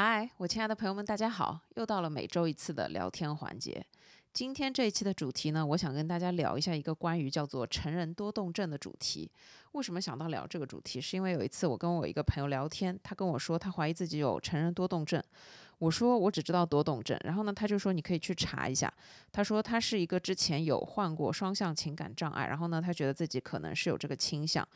嗨，我亲爱的朋友们，大家好！又到了每周一次的聊天环节。今天这一期的主题呢，我想跟大家聊一下一个关于叫做成人多动症的主题。为什么想到聊这个主题？是因为有一次我跟我一个朋友聊天，他跟我说他怀疑自己有成人多动症。我说我只知道多动症，然后呢，他就说你可以去查一下。他说他是一个之前有患过双向情感障碍，然后呢，他觉得自己可能是有这个倾向。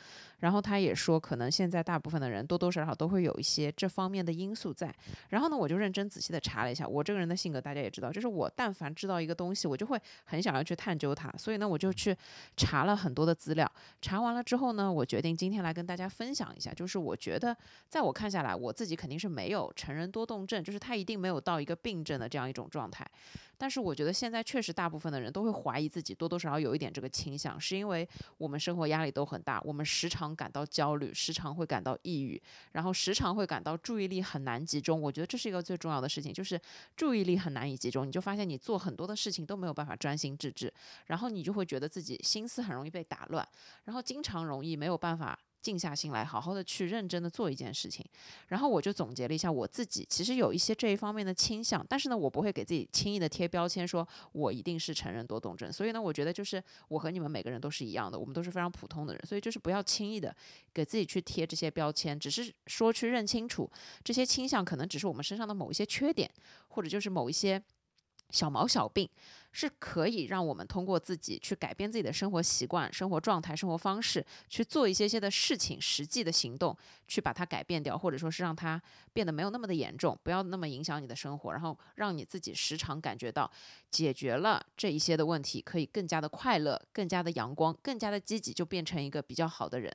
然后他也说，可能现在大部分的人多多少少都会有一些这方面的因素在。然后呢，我就认真仔细的查了一下。我这个人的性格大家也知道，就是我但凡知道一个东西，我就会很想要去探究它。所以呢，我就去查了很多的资料。查完了之后呢，我决定今天来跟大家分享一下。就是我觉得，在我看下来，我自己肯定是没有成人多动症，就是他。一定没有到一个病症的这样一种状态，但是我觉得现在确实大部分的人都会怀疑自己多多少少有一点这个倾向，是因为我们生活压力都很大，我们时常感到焦虑，时常会感到抑郁，然后时常会感到注意力很难集中。我觉得这是一个最重要的事情，就是注意力很难以集中，你就发现你做很多的事情都没有办法专心致志，然后你就会觉得自己心思很容易被打乱，然后经常容易没有办法。静下心来，好好的去认真的做一件事情，然后我就总结了一下我自己，其实有一些这一方面的倾向，但是呢，我不会给自己轻易的贴标签，说我一定是成人多动症。所以呢，我觉得就是我和你们每个人都是一样的，我们都是非常普通的人，所以就是不要轻易的给自己去贴这些标签，只是说去认清楚这些倾向可能只是我们身上的某一些缺点，或者就是某一些。小毛小病是可以让我们通过自己去改变自己的生活习惯、生活状态、生活方式，去做一些些的事情，实际的行动去把它改变掉，或者说是让它变得没有那么的严重，不要那么影响你的生活，然后让你自己时常感觉到解决了这一些的问题，可以更加的快乐、更加的阳光、更加的积极，就变成一个比较好的人。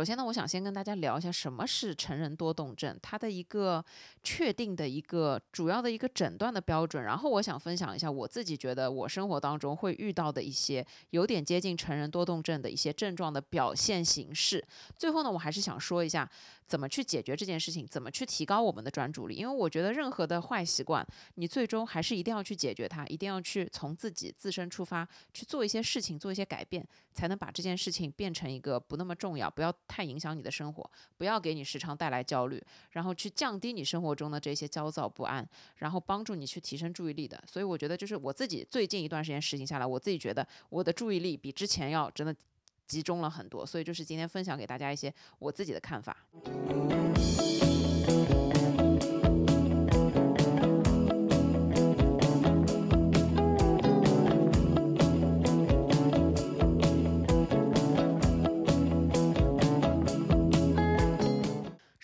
首先呢，我想先跟大家聊一下什么是成人多动症，它的一个确定的一个主要的一个诊断的标准。然后我想分享一下我自己觉得我生活当中会遇到的一些有点接近成人多动症的一些症状的表现形式。最后呢，我还是想说一下怎么去解决这件事情，怎么去提高我们的专注力。因为我觉得任何的坏习惯，你最终还是一定要去解决它，一定要去从自己自身出发去做一些事情，做一些改变，才能把这件事情变成一个不那么重要，不要。太影响你的生活，不要给你时常带来焦虑，然后去降低你生活中的这些焦躁不安，然后帮助你去提升注意力的。所以我觉得，就是我自己最近一段时间实行下来，我自己觉得我的注意力比之前要真的集中了很多。所以就是今天分享给大家一些我自己的看法。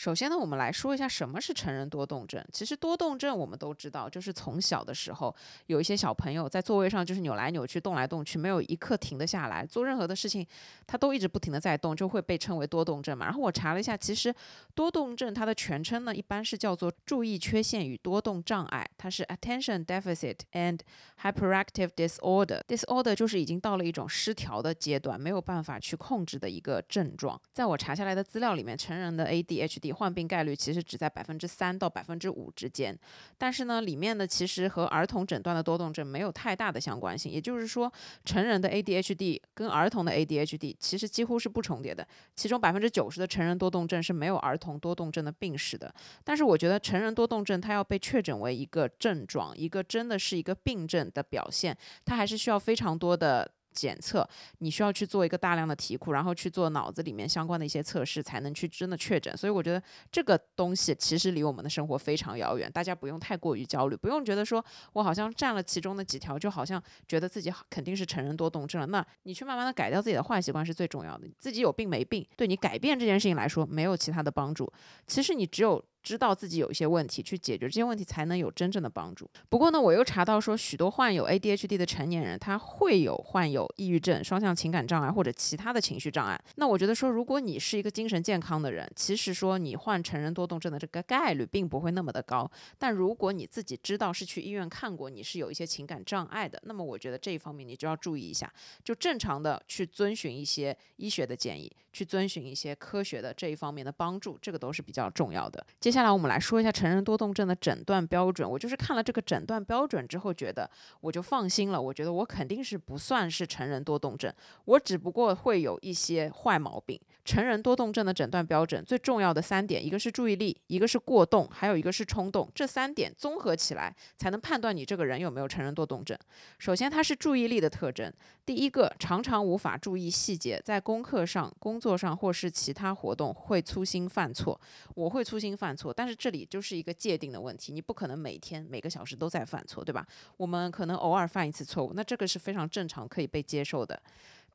首先呢，我们来说一下什么是成人多动症。其实多动症我们都知道，就是从小的时候有一些小朋友在座位上就是扭来扭去、动来动去，没有一刻停得下来，做任何的事情他都一直不停的在动，就会被称为多动症嘛。然后我查了一下，其实多动症它的全称呢，一般是叫做注意缺陷与多动障碍，它是 Attention Deficit and Hyperactive Disorder。Disorder 就是已经到了一种失调的阶段，没有办法去控制的一个症状。在我查下来的资料里面，成人的 ADHD。患病概率其实只在百分之三到百分之五之间，但是呢，里面呢其实和儿童诊断的多动症没有太大的相关性。也就是说，成人的 ADHD 跟儿童的 ADHD 其实几乎是不重叠的。其中百分之九十的成人多动症是没有儿童多动症的病史的。但是我觉得成人多动症它要被确诊为一个症状，一个真的是一个病症的表现，它还是需要非常多的。检测你需要去做一个大量的题库，然后去做脑子里面相关的一些测试，才能去真的确诊。所以我觉得这个东西其实离我们的生活非常遥远，大家不用太过于焦虑，不用觉得说我好像占了其中的几条，就好像觉得自己肯定是成人多动症了。那你去慢慢的改掉自己的坏习惯是最重要的。自己有病没病，对你改变这件事情来说没有其他的帮助。其实你只有。知道自己有一些问题，去解决这些问题，才能有真正的帮助。不过呢，我又查到说，许多患有 ADHD 的成年人，他会有患有抑郁症、双向情感障碍或者其他的情绪障碍。那我觉得说，如果你是一个精神健康的人，其实说你患成人多动症的这个概率并不会那么的高。但如果你自己知道是去医院看过，你是有一些情感障碍的，那么我觉得这一方面你就要注意一下，就正常的去遵循一些医学的建议，去遵循一些科学的这一方面的帮助，这个都是比较重要的。接下接下来我们来说一下成人多动症的诊断标准。我就是看了这个诊断标准之后，觉得我就放心了。我觉得我肯定是不算是成人多动症，我只不过会有一些坏毛病。成人多动症的诊断标准最重要的三点，一个是注意力，一个是过动，还有一个是冲动。这三点综合起来，才能判断你这个人有没有成人多动症。首先，它是注意力的特征。第一个，常常无法注意细节，在功课上、工作上或是其他活动会粗心犯错。我会粗心犯错，但是这里就是一个界定的问题，你不可能每天每个小时都在犯错，对吧？我们可能偶尔犯一次错误，那这个是非常正常，可以被接受的。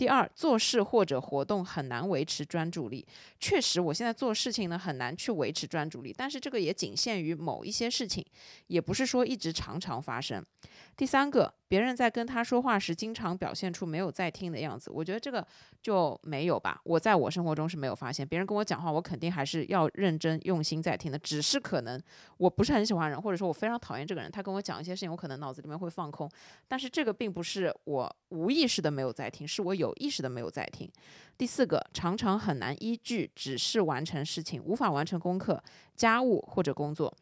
第二，做事或者活动很难维持专注力。确实，我现在做事情呢很难去维持专注力，但是这个也仅限于某一些事情，也不是说一直常常发生。第三个，别人在跟他说话时，经常表现出没有在听的样子。我觉得这个就没有吧。我在我生活中是没有发现，别人跟我讲话，我肯定还是要认真用心在听的。只是可能我不是很喜欢人，或者说我非常讨厌这个人，他跟我讲一些事情，我可能脑子里面会放空。但是这个并不是我无意识的没有在听，是我有意识的没有在听。第四个，常常很难依据指示完成事情，无法完成功课、家务或者工作。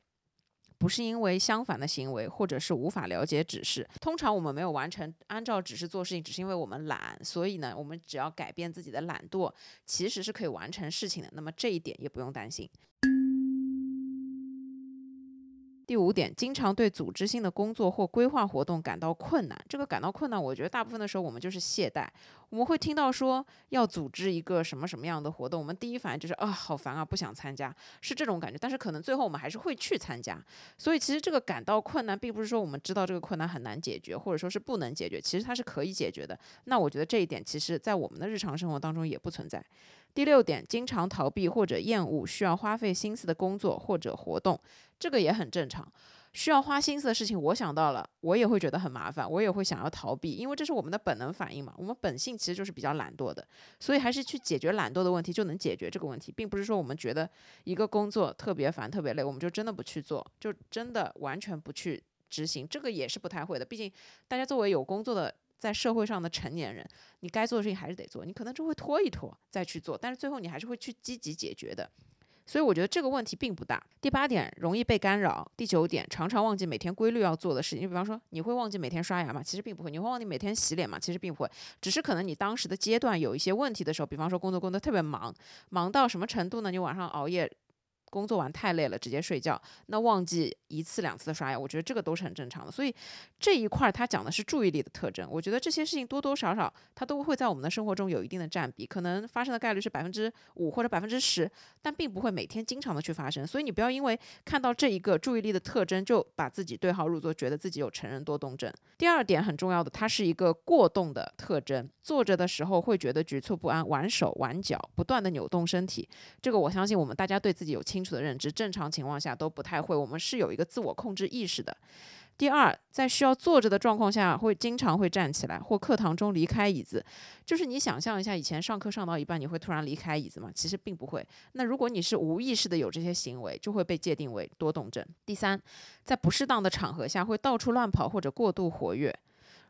不是因为相反的行为，或者是无法了解指示。通常我们没有完成按照指示做事情，只是因为我们懒。所以呢，我们只要改变自己的懒惰，其实是可以完成事情的。那么这一点也不用担心。第五点，经常对组织性的工作或规划活动感到困难。这个感到困难，我觉得大部分的时候我们就是懈怠。我们会听到说要组织一个什么什么样的活动，我们第一反应就是啊，好烦啊，不想参加，是这种感觉。但是可能最后我们还是会去参加。所以其实这个感到困难，并不是说我们知道这个困难很难解决，或者说是不能解决，其实它是可以解决的。那我觉得这一点，其实在我们的日常生活当中也不存在。第六点，经常逃避或者厌恶需要花费心思的工作或者活动，这个也很正常。需要花心思的事情，我想到了，我也会觉得很麻烦，我也会想要逃避，因为这是我们的本能反应嘛。我们本性其实就是比较懒惰的，所以还是去解决懒惰的问题，就能解决这个问题，并不是说我们觉得一个工作特别烦、特别累，我们就真的不去做，就真的完全不去执行，这个也是不太会的。毕竟大家作为有工作的。在社会上的成年人，你该做的事情还是得做，你可能就会拖一拖再去做，但是最后你还是会去积极解决的。所以我觉得这个问题并不大。第八点，容易被干扰。第九点，常常忘记每天规律要做的事情。你比方说，你会忘记每天刷牙吗？其实并不会。你会忘记每天洗脸吗？其实并不会。只是可能你当时的阶段有一些问题的时候，比方说工作工作特别忙，忙到什么程度呢？你晚上熬夜。工作完太累了，直接睡觉，那忘记一次两次的刷牙，我觉得这个都是很正常的。所以这一块儿它讲的是注意力的特征，我觉得这些事情多多少少它都会在我们的生活中有一定的占比，可能发生的概率是百分之五或者百分之十，但并不会每天经常的去发生。所以你不要因为看到这一个注意力的特征就把自己对号入座，觉得自己有成人多动症。第二点很重要的，它是一个过动的特征，坐着的时候会觉得局促不安，玩手玩脚，不断的扭动身体，这个我相信我们大家对自己有清。清楚的认知，正常情况下都不太会。我们是有一个自我控制意识的。第二，在需要坐着的状况下，会经常会站起来，或课堂中离开椅子。就是你想象一下，以前上课上到一半，你会突然离开椅子吗？其实并不会。那如果你是无意识的有这些行为，就会被界定为多动症。第三，在不适当的场合下，会到处乱跑或者过度活跃。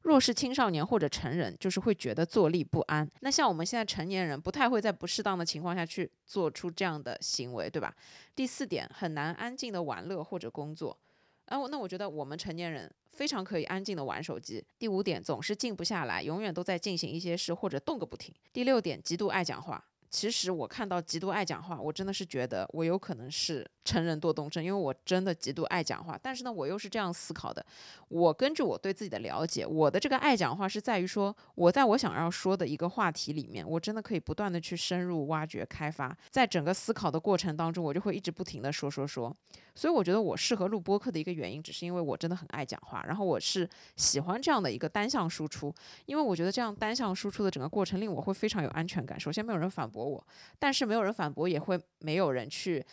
若是青少年或者成人，就是会觉得坐立不安。那像我们现在成年人，不太会在不适当的情况下去做出这样的行为，对吧？第四点，很难安静的玩乐或者工作。啊，那我觉得我们成年人非常可以安静的玩手机。第五点，总是静不下来，永远都在进行一些事或者动个不停。第六点，极度爱讲话。其实我看到极度爱讲话，我真的是觉得我有可能是成人多动症，因为我真的极度爱讲话。但是呢，我又是这样思考的：我根据我对自己的了解，我的这个爱讲话是在于说，我在我想要说的一个话题里面，我真的可以不断的去深入挖掘、开发。在整个思考的过程当中，我就会一直不停的说说说。所以我觉得我适合录播客的一个原因，只是因为我真的很爱讲话，然后我是喜欢这样的一个单向输出，因为我觉得这样单向输出的整个过程令我会非常有安全感。首先没有人反驳。我，但是没有人反驳，也会没有人去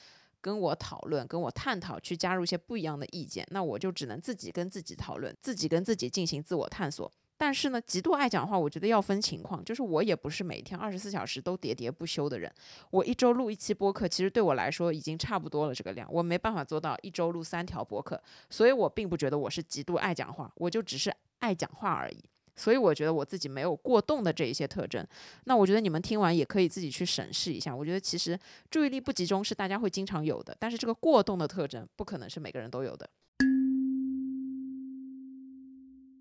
跟我讨论、跟我探讨，去加入一些不一样的意见。那我就只能自己跟自己讨论，自己跟自己进行自我探索。但是呢，极度爱讲话，我觉得要分情况。就是我也不是每天二十四小时都喋喋不休的人。我一周录一期播客，其实对我来说已经差不多了这个量。我没办法做到一周录三条播客，所以我并不觉得我是极度爱讲话，我就只是爱讲话而已。所以我觉得我自己没有过动的这一些特征。那我觉得你们听完也可以自己去审视一下。我觉得其实注意力不集中是大家会经常有的，但是这个过动的特征不可能是每个人都有的。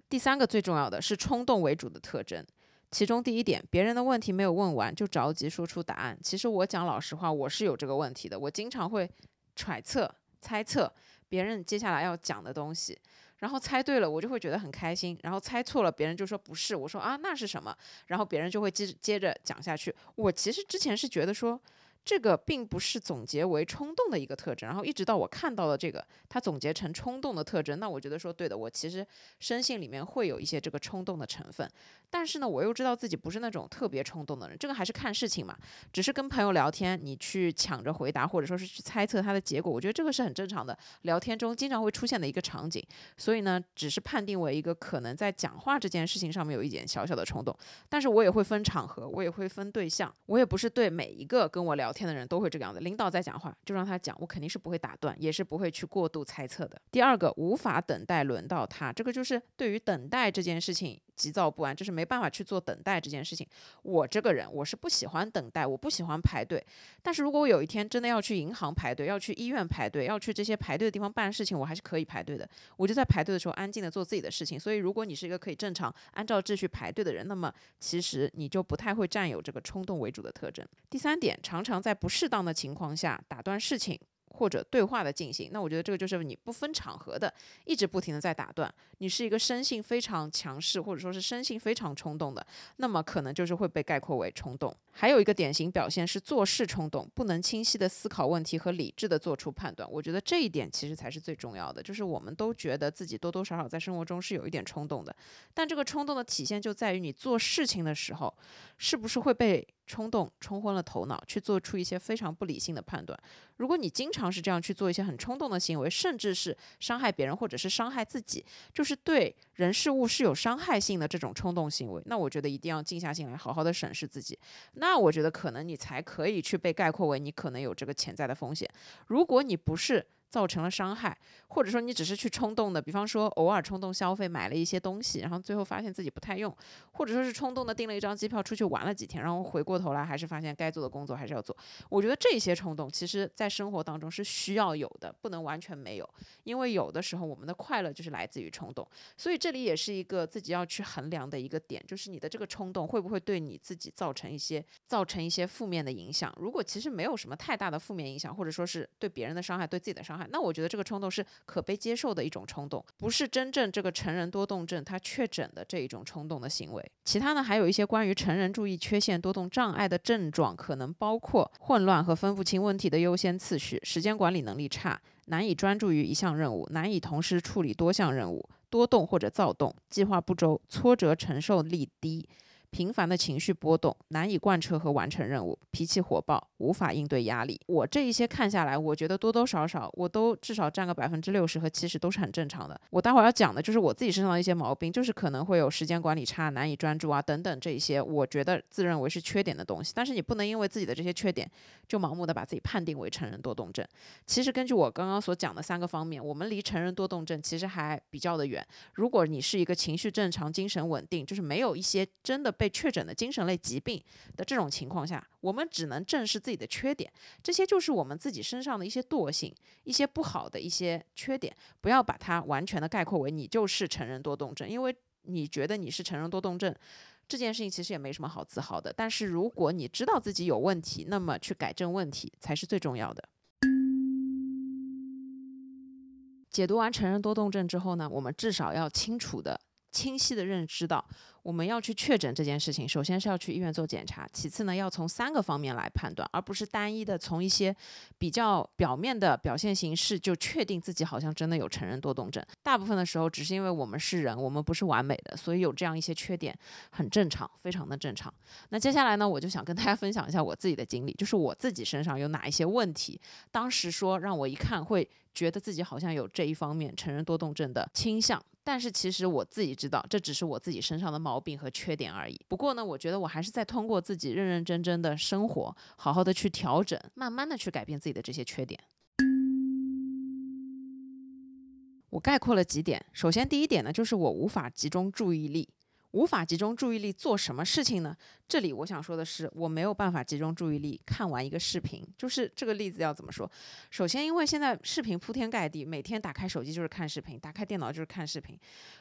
第三个最重要的是冲动为主的特征。其中第一点，别人的问题没有问完就着急说出答案。其实我讲老实话，我是有这个问题的。我经常会揣测、猜测别人接下来要讲的东西，然后猜对了，我就会觉得很开心；然后猜错了，别人就说不是，我说啊那是什么？然后别人就会接接着讲下去。我其实之前是觉得说。这个并不是总结为冲动的一个特征，然后一直到我看到了这个，它总结成冲动的特征，那我觉得说对的，我其实生性里面会有一些这个冲动的成分，但是呢，我又知道自己不是那种特别冲动的人，这个还是看事情嘛，只是跟朋友聊天，你去抢着回答，或者说是去猜测他的结果，我觉得这个是很正常的，聊天中经常会出现的一个场景，所以呢，只是判定为一个可能在讲话这件事情上面有一点小小的冲动，但是我也会分场合，我也会分对象，我也不是对每一个跟我聊。天的人都会这个样子，领导在讲话就让他讲，我肯定是不会打断，也是不会去过度猜测的。第二个，无法等待轮到他，这个就是对于等待这件事情急躁不安，就是没办法去做等待这件事情。我这个人我是不喜欢等待，我不喜欢排队。但是如果我有一天真的要去银行排队，要去医院排队，要去这些排队的地方办事情，我还是可以排队的。我就在排队的时候安静的做自己的事情。所以如果你是一个可以正常按照秩序排队的人，那么其实你就不太会占有这个冲动为主的特征。第三点，常常。在不适当的情况下打断事情。或者对话的进行，那我觉得这个就是你不分场合的，一直不停的在打断。你是一个生性非常强势，或者说是生性非常冲动的，那么可能就是会被概括为冲动。还有一个典型表现是做事冲动，不能清晰的思考问题和理智的做出判断。我觉得这一点其实才是最重要的，就是我们都觉得自己多多少少在生活中是有一点冲动的，但这个冲动的体现就在于你做事情的时候，是不是会被冲动冲昏了头脑，去做出一些非常不理性的判断。如果你经常是这样去做一些很冲动的行为，甚至是伤害别人或者是伤害自己，就是对人事物是有伤害性的这种冲动行为，那我觉得一定要静下心来，好好的审视自己。那我觉得可能你才可以去被概括为你可能有这个潜在的风险。如果你不是。造成了伤害，或者说你只是去冲动的，比方说偶尔冲动消费买了一些东西，然后最后发现自己不太用，或者说是冲动的订了一张机票出去玩了几天，然后回过头来还是发现该做的工作还是要做。我觉得这些冲动其实在生活当中是需要有的，不能完全没有，因为有的时候我们的快乐就是来自于冲动。所以这里也是一个自己要去衡量的一个点，就是你的这个冲动会不会对你自己造成一些造成一些负面的影响。如果其实没有什么太大的负面影响，或者说是对别人的伤害，对自己的伤害。那我觉得这个冲动是可被接受的一种冲动，不是真正这个成人多动症他确诊的这一种冲动的行为。其他呢，还有一些关于成人注意缺陷多动障碍的症状，可能包括混乱和分不清问题的优先次序、时间管理能力差、难以专注于一项任务、难以同时处理多项任务、多动或者躁动、计划不周、挫折承受力低。频繁的情绪波动，难以贯彻和完成任务，脾气火爆，无法应对压力。我这一些看下来，我觉得多多少少我都至少占个百分之六十和七十都是很正常的。我待会儿要讲的就是我自己身上的一些毛病，就是可能会有时间管理差、难以专注啊等等这一些，我觉得自认为是缺点的东西。但是你不能因为自己的这些缺点就盲目的把自己判定为成人多动症。其实根据我刚刚所讲的三个方面，我们离成人多动症其实还比较的远。如果你是一个情绪正常、精神稳定，就是没有一些真的被被确诊的精神类疾病的这种情况下，我们只能正视自己的缺点，这些就是我们自己身上的一些惰性，一些不好的一些缺点，不要把它完全的概括为你就是成人多动症，因为你觉得你是成人多动症这件事情其实也没什么好自豪的。但是如果你知道自己有问题，那么去改正问题才是最重要的。解读完成人多动症之后呢，我们至少要清楚的、清晰的认知到。我们要去确诊这件事情，首先是要去医院做检查，其次呢，要从三个方面来判断，而不是单一的从一些比较表面的表现形式就确定自己好像真的有成人多动症。大部分的时候，只是因为我们是人，我们不是完美的，所以有这样一些缺点很正常，非常的正常。那接下来呢，我就想跟大家分享一下我自己的经历，就是我自己身上有哪一些问题，当时说让我一看会觉得自己好像有这一方面成人多动症的倾向。但是其实我自己知道，这只是我自己身上的毛病和缺点而已。不过呢，我觉得我还是在通过自己认认真真的生活，好好的去调整，慢慢的去改变自己的这些缺点。我概括了几点，首先第一点呢，就是我无法集中注意力。无法集中注意力做什么事情呢？这里我想说的是，我没有办法集中注意力看完一个视频。就是这个例子要怎么说？首先，因为现在视频铺天盖地，每天打开手机就是看视频，打开电脑就是看视频。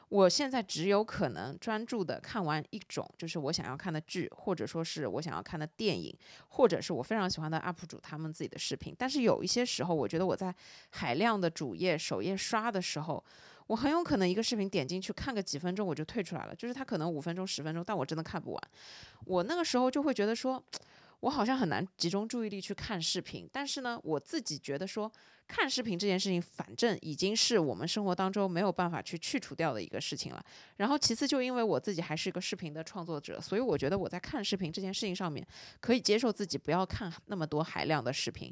我现在只有可能专注的看完一种，就是我想要看的剧，或者说是我想要看的电影，或者是我非常喜欢的 UP 主他们自己的视频。但是有一些时候，我觉得我在海量的主页首页刷的时候，我很有可能一个视频点进去看个几分钟我就退出来了，就是它可能五分钟十分钟，但我真的看不完。我那个时候就会觉得说，我好像很难集中注意力去看视频。但是呢，我自己觉得说。看视频这件事情，反正已经是我们生活当中没有办法去去除掉的一个事情了。然后其次，就因为我自己还是一个视频的创作者，所以我觉得我在看视频这件事情上面，可以接受自己不要看那么多海量的视频。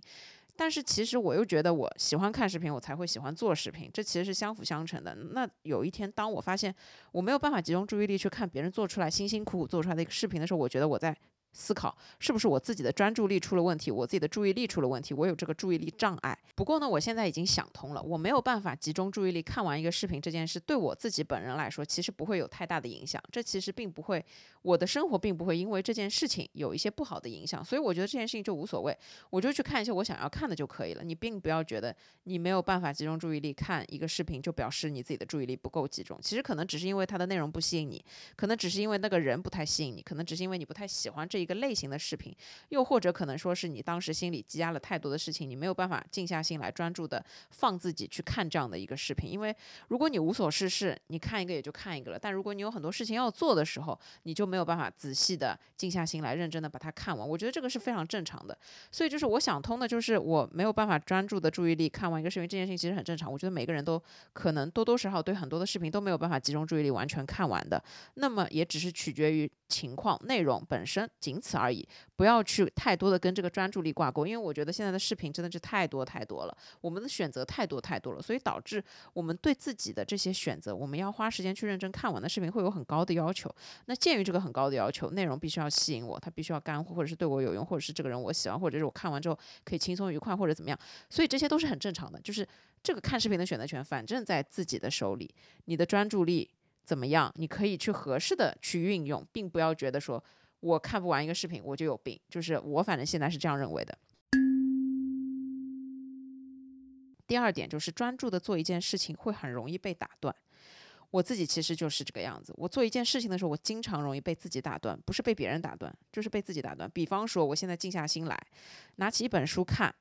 但是其实我又觉得我喜欢看视频，我才会喜欢做视频，这其实是相辅相成的。那有一天，当我发现我没有办法集中注意力去看别人做出来辛辛苦苦做出来的一个视频的时候，我觉得我在。思考是不是我自己的专注力出了问题，我自己的注意力出了问题，我有这个注意力障碍。不过呢，我现在已经想通了，我没有办法集中注意力看完一个视频这件事，对我自己本人来说，其实不会有太大的影响。这其实并不会，我的生活并不会因为这件事情有一些不好的影响。所以我觉得这件事情就无所谓，我就去看一些我想要看的就可以了。你并不要觉得你没有办法集中注意力看一个视频，就表示你自己的注意力不够集中。其实可能只是因为它的内容不吸引你，可能只是因为那个人不太吸引你，可能只是因为你不太喜欢这一个类型的视频。又或者可能说是你当时心里积压了太多的事情，你没有办法静下心来专注的放自己去看这样的一个视频。因为如果你无所事事，你看一个也就看一个了；但如果你有很多事情要做的时候，你就没有办法仔细的静下心来认真的把它看完。我觉得这个是非常正常的。所以就是我想通的，就是我没有办法专注的注意力看完一个视频，这件事情其实很正常。我觉得每个人都可能多多少少对很多的视频都没有办法集中注意力完全看完的。那么也只是取决于情况、内容本身，仅此而已。不要去太多的跟这个专注力挂钩，因为我觉得现在的视频真的是太多太多了，我们的选择太多太多了，所以导致我们对自己的这些选择，我们要花时间去认真看完的视频会有很高的要求。那鉴于这个很高的要求，内容必须要吸引我，它必须要干货，或者是对我有用，或者是这个人我喜欢，或者是我看完之后可以轻松愉快，或者怎么样，所以这些都是很正常的。就是这个看视频的选择权，反正在自己的手里，你的专注力怎么样，你可以去合适的去运用，并不要觉得说。我看不完一个视频，我就有病。就是我反正现在是这样认为的。第二点就是专注的做一件事情会很容易被打断。我自己其实就是这个样子。我做一件事情的时候，我经常容易被自己打断，不是被别人打断，就是被自己打断。比方说，我现在静下心来，拿起一本书看，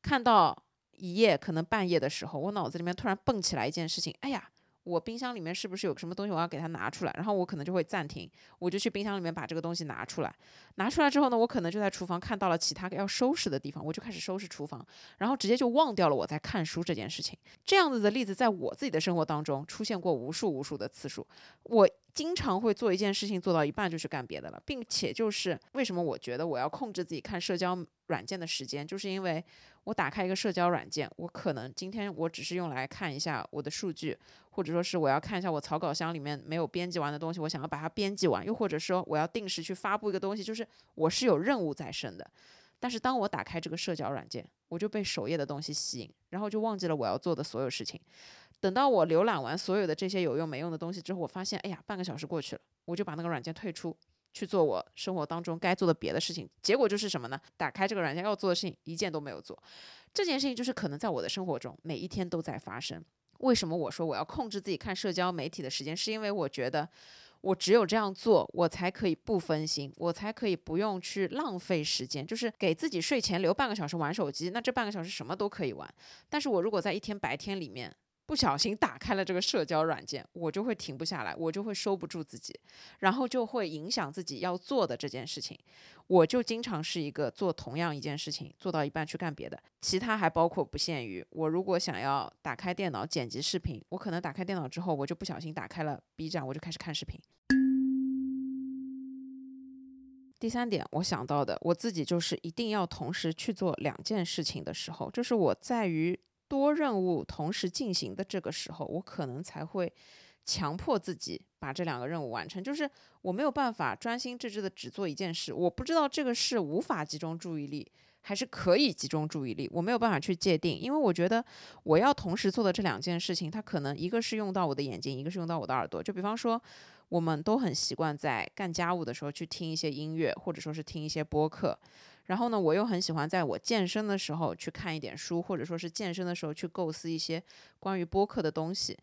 看到一页可能半页的时候，我脑子里面突然蹦起来一件事情，哎呀。我冰箱里面是不是有什么东西我要给它拿出来？然后我可能就会暂停，我就去冰箱里面把这个东西拿出来。拿出来之后呢，我可能就在厨房看到了其他要收拾的地方，我就开始收拾厨房，然后直接就忘掉了我在看书这件事情。这样子的例子在我自己的生活当中出现过无数无数的次数。我经常会做一件事情做到一半就去干别的了，并且就是为什么我觉得我要控制自己看社交软件的时间，就是因为。我打开一个社交软件，我可能今天我只是用来看一下我的数据，或者说是我要看一下我草稿箱里面没有编辑完的东西，我想要把它编辑完，又或者说我要定时去发布一个东西，就是我是有任务在身的。但是当我打开这个社交软件，我就被首页的东西吸引，然后就忘记了我要做的所有事情。等到我浏览完所有的这些有用没用的东西之后，我发现，哎呀，半个小时过去了，我就把那个软件退出。去做我生活当中该做的别的事情，结果就是什么呢？打开这个软件要做的事情一件都没有做。这件事情就是可能在我的生活中每一天都在发生。为什么我说我要控制自己看社交媒体的时间？是因为我觉得我只有这样做，我才可以不分心，我才可以不用去浪费时间，就是给自己睡前留半个小时玩手机。那这半个小时什么都可以玩，但是我如果在一天白天里面。不小心打开了这个社交软件，我就会停不下来，我就会收不住自己，然后就会影响自己要做的这件事情。我就经常是一个做同样一件事情，做到一半去干别的，其他还包括不限于我如果想要打开电脑剪辑视频，我可能打开电脑之后，我就不小心打开了 B 站，我就开始看视频。第三点，我想到的我自己就是一定要同时去做两件事情的时候，就是我在于。多任务同时进行的这个时候，我可能才会强迫自己把这两个任务完成。就是我没有办法专心致志的只做一件事，我不知道这个事无法集中注意力，还是可以集中注意力？我没有办法去界定，因为我觉得我要同时做的这两件事情，它可能一个是用到我的眼睛，一个是用到我的耳朵。就比方说，我们都很习惯在干家务的时候去听一些音乐，或者说是听一些播客。然后呢，我又很喜欢在我健身的时候去看一点书，或者说是健身的时候去构思一些关于播客的东西。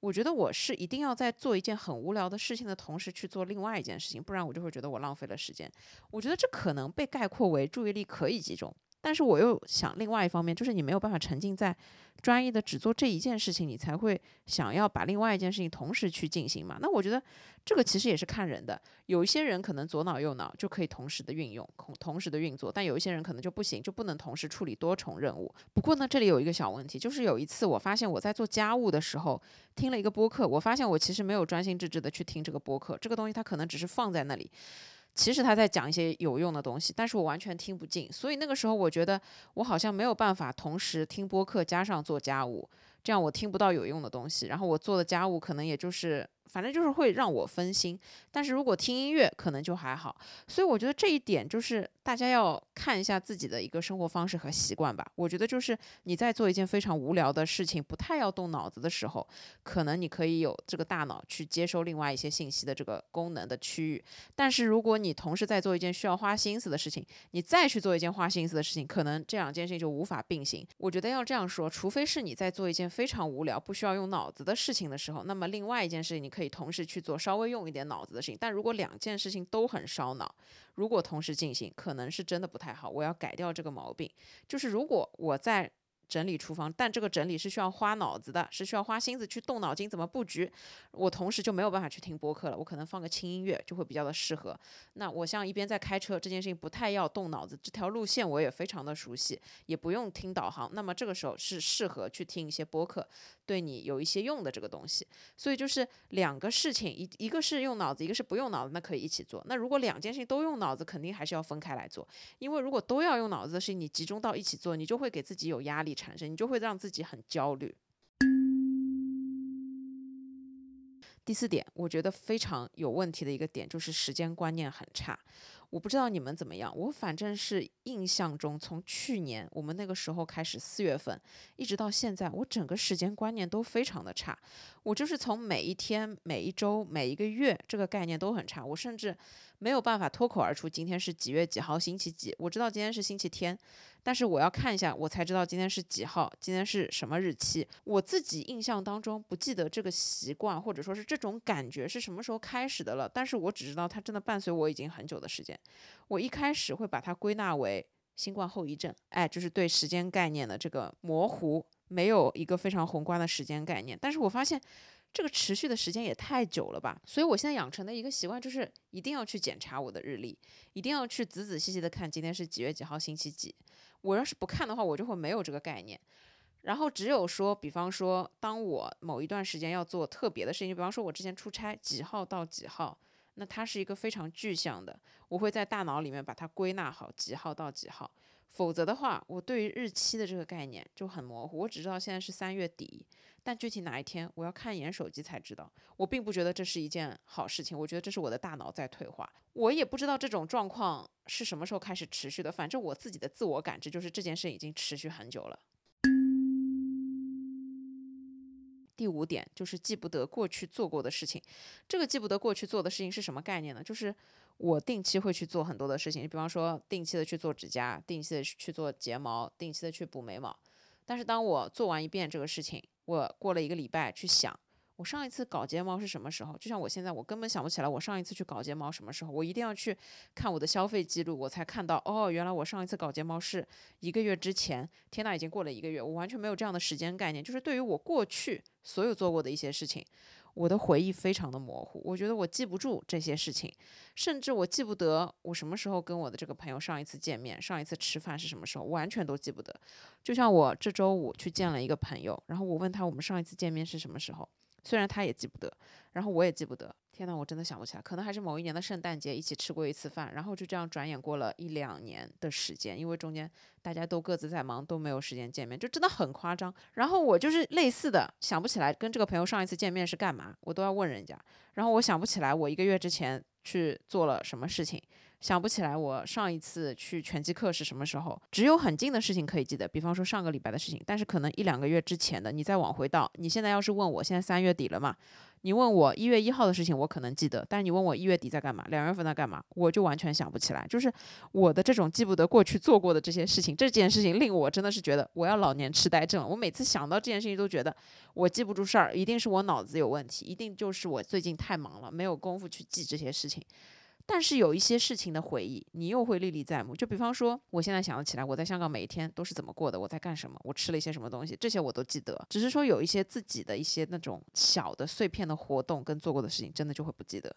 我觉得我是一定要在做一件很无聊的事情的同时去做另外一件事情，不然我就会觉得我浪费了时间。我觉得这可能被概括为注意力可以集中。但是我又想，另外一方面就是你没有办法沉浸在专一的只做这一件事情，你才会想要把另外一件事情同时去进行嘛。那我觉得这个其实也是看人的，有一些人可能左脑右脑就可以同时的运用，同同时的运作，但有一些人可能就不行，就不能同时处理多重任务。不过呢，这里有一个小问题，就是有一次我发现我在做家务的时候听了一个播客，我发现我其实没有专心致志的去听这个播客，这个东西它可能只是放在那里。其实他在讲一些有用的东西，但是我完全听不进，所以那个时候我觉得我好像没有办法同时听播客加上做家务，这样我听不到有用的东西，然后我做的家务可能也就是。反正就是会让我分心，但是如果听音乐可能就还好，所以我觉得这一点就是大家要看一下自己的一个生活方式和习惯吧。我觉得就是你在做一件非常无聊的事情，不太要动脑子的时候，可能你可以有这个大脑去接收另外一些信息的这个功能的区域。但是如果你同时在做一件需要花心思的事情，你再去做一件花心思的事情，可能这两件事情就无法并行。我觉得要这样说，除非是你在做一件非常无聊、不需要用脑子的事情的时候，那么另外一件事情你可。可以同时去做稍微用一点脑子的事情，但如果两件事情都很烧脑，如果同时进行，可能是真的不太好。我要改掉这个毛病。就是如果我在。整理厨房，但这个整理是需要花脑子的，是需要花心思去动脑筋怎么布局。我同时就没有办法去听播客了，我可能放个轻音乐就会比较的适合。那我像一边在开车，这件事情不太要动脑子，这条路线我也非常的熟悉，也不用听导航。那么这个时候是适合去听一些播客，对你有一些用的这个东西。所以就是两个事情，一一个是用脑子，一个是不用脑子，那可以一起做。那如果两件事情都用脑子，肯定还是要分开来做，因为如果都要用脑子的事情，你集中到一起做，你就会给自己有压力。产生，你就会让自己很焦虑。第四点，我觉得非常有问题的一个点就是时间观念很差。我不知道你们怎么样，我反正是印象中，从去年我们那个时候开始，四月份一直到现在，我整个时间观念都非常的差。我就是从每一天、每一周、每一个月这个概念都很差，我甚至没有办法脱口而出今天是几月几号，星期几。我知道今天是星期天。但是我要看一下，我才知道今天是几号，今天是什么日期。我自己印象当中不记得这个习惯，或者说是这种感觉是什么时候开始的了。但是我只知道它真的伴随我已经很久的时间。我一开始会把它归纳为新冠后遗症，哎，就是对时间概念的这个模糊，没有一个非常宏观的时间概念。但是我发现这个持续的时间也太久了吧，所以我现在养成的一个习惯就是一定要去检查我的日历，一定要去仔仔细细的看今天是几月几号，星期几。我要是不看的话，我就会没有这个概念。然后只有说，比方说，当我某一段时间要做特别的事情，比方说我之前出差几号到几号，那它是一个非常具象的，我会在大脑里面把它归纳好几号到几号。否则的话，我对于日期的这个概念就很模糊。我只知道现在是三月底，但具体哪一天，我要看一眼手机才知道。我并不觉得这是一件好事情，我觉得这是我的大脑在退化。我也不知道这种状况是什么时候开始持续的，反正我自己的自我感知就是这件事已经持续很久了。第五点就是记不得过去做过的事情。这个记不得过去做的事情是什么概念呢？就是。我定期会去做很多的事情，比方说定期的去做指甲，定期的去做睫毛，定期的去补眉毛。但是当我做完一遍这个事情，我过了一个礼拜去想，我上一次搞睫毛是什么时候？就像我现在，我根本想不起来我上一次去搞睫毛什么时候。我一定要去看我的消费记录，我才看到哦，原来我上一次搞睫毛是一个月之前。天呐，已经过了一个月，我完全没有这样的时间概念。就是对于我过去所有做过的一些事情。我的回忆非常的模糊，我觉得我记不住这些事情，甚至我记不得我什么时候跟我的这个朋友上一次见面，上一次吃饭是什么时候，完全都记不得。就像我这周五去见了一个朋友，然后我问他我们上一次见面是什么时候。虽然他也记不得，然后我也记不得。天呐，我真的想不起来，可能还是某一年的圣诞节一起吃过一次饭，然后就这样转眼过了一两年的时间，因为中间大家都各自在忙，都没有时间见面，就真的很夸张。然后我就是类似的想不起来跟这个朋友上一次见面是干嘛，我都要问人家。然后我想不起来我一个月之前去做了什么事情，想不起来我上一次去拳击课是什么时候，只有很近的事情可以记得，比方说上个礼拜的事情。但是可能一两个月之前的，你再往回到，你现在要是问我，现在三月底了嘛？你问我一月一号的事情，我可能记得；但是你问我一月底在干嘛，两月份在干嘛，我就完全想不起来。就是我的这种记不得过去做过的这些事情，这件事情令我真的是觉得我要老年痴呆症。我每次想到这件事情，都觉得我记不住事儿，一定是我脑子有问题，一定就是我最近太忙了，没有功夫去记这些事情。但是有一些事情的回忆，你又会历历在目。就比方说，我现在想得起来，我在香港每一天都是怎么过的，我在干什么，我吃了一些什么东西，这些我都记得。只是说有一些自己的一些那种小的碎片的活动跟做过的事情，真的就会不记得。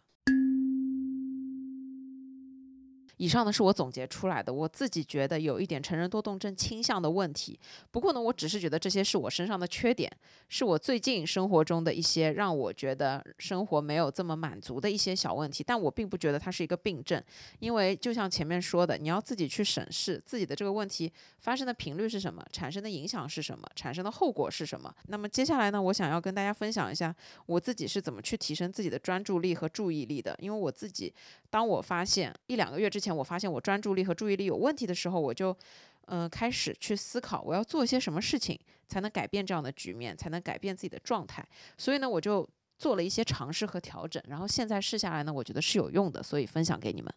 以上呢是我总结出来的，我自己觉得有一点成人多动症倾向的问题。不过呢，我只是觉得这些是我身上的缺点，是我最近生活中的一些让我觉得生活没有这么满足的一些小问题。但我并不觉得它是一个病症，因为就像前面说的，你要自己去审视自己的这个问题发生的频率是什么，产生的影响是什么，产生的后果是什么。那么接下来呢，我想要跟大家分享一下我自己是怎么去提升自己的专注力和注意力的。因为我自己，当我发现一两个月之前。我发现我专注力和注意力有问题的时候，我就，嗯，开始去思考我要做一些什么事情才能改变这样的局面，才能改变自己的状态。所以呢，我就做了一些尝试和调整，然后现在试下来呢，我觉得是有用的，所以分享给你们。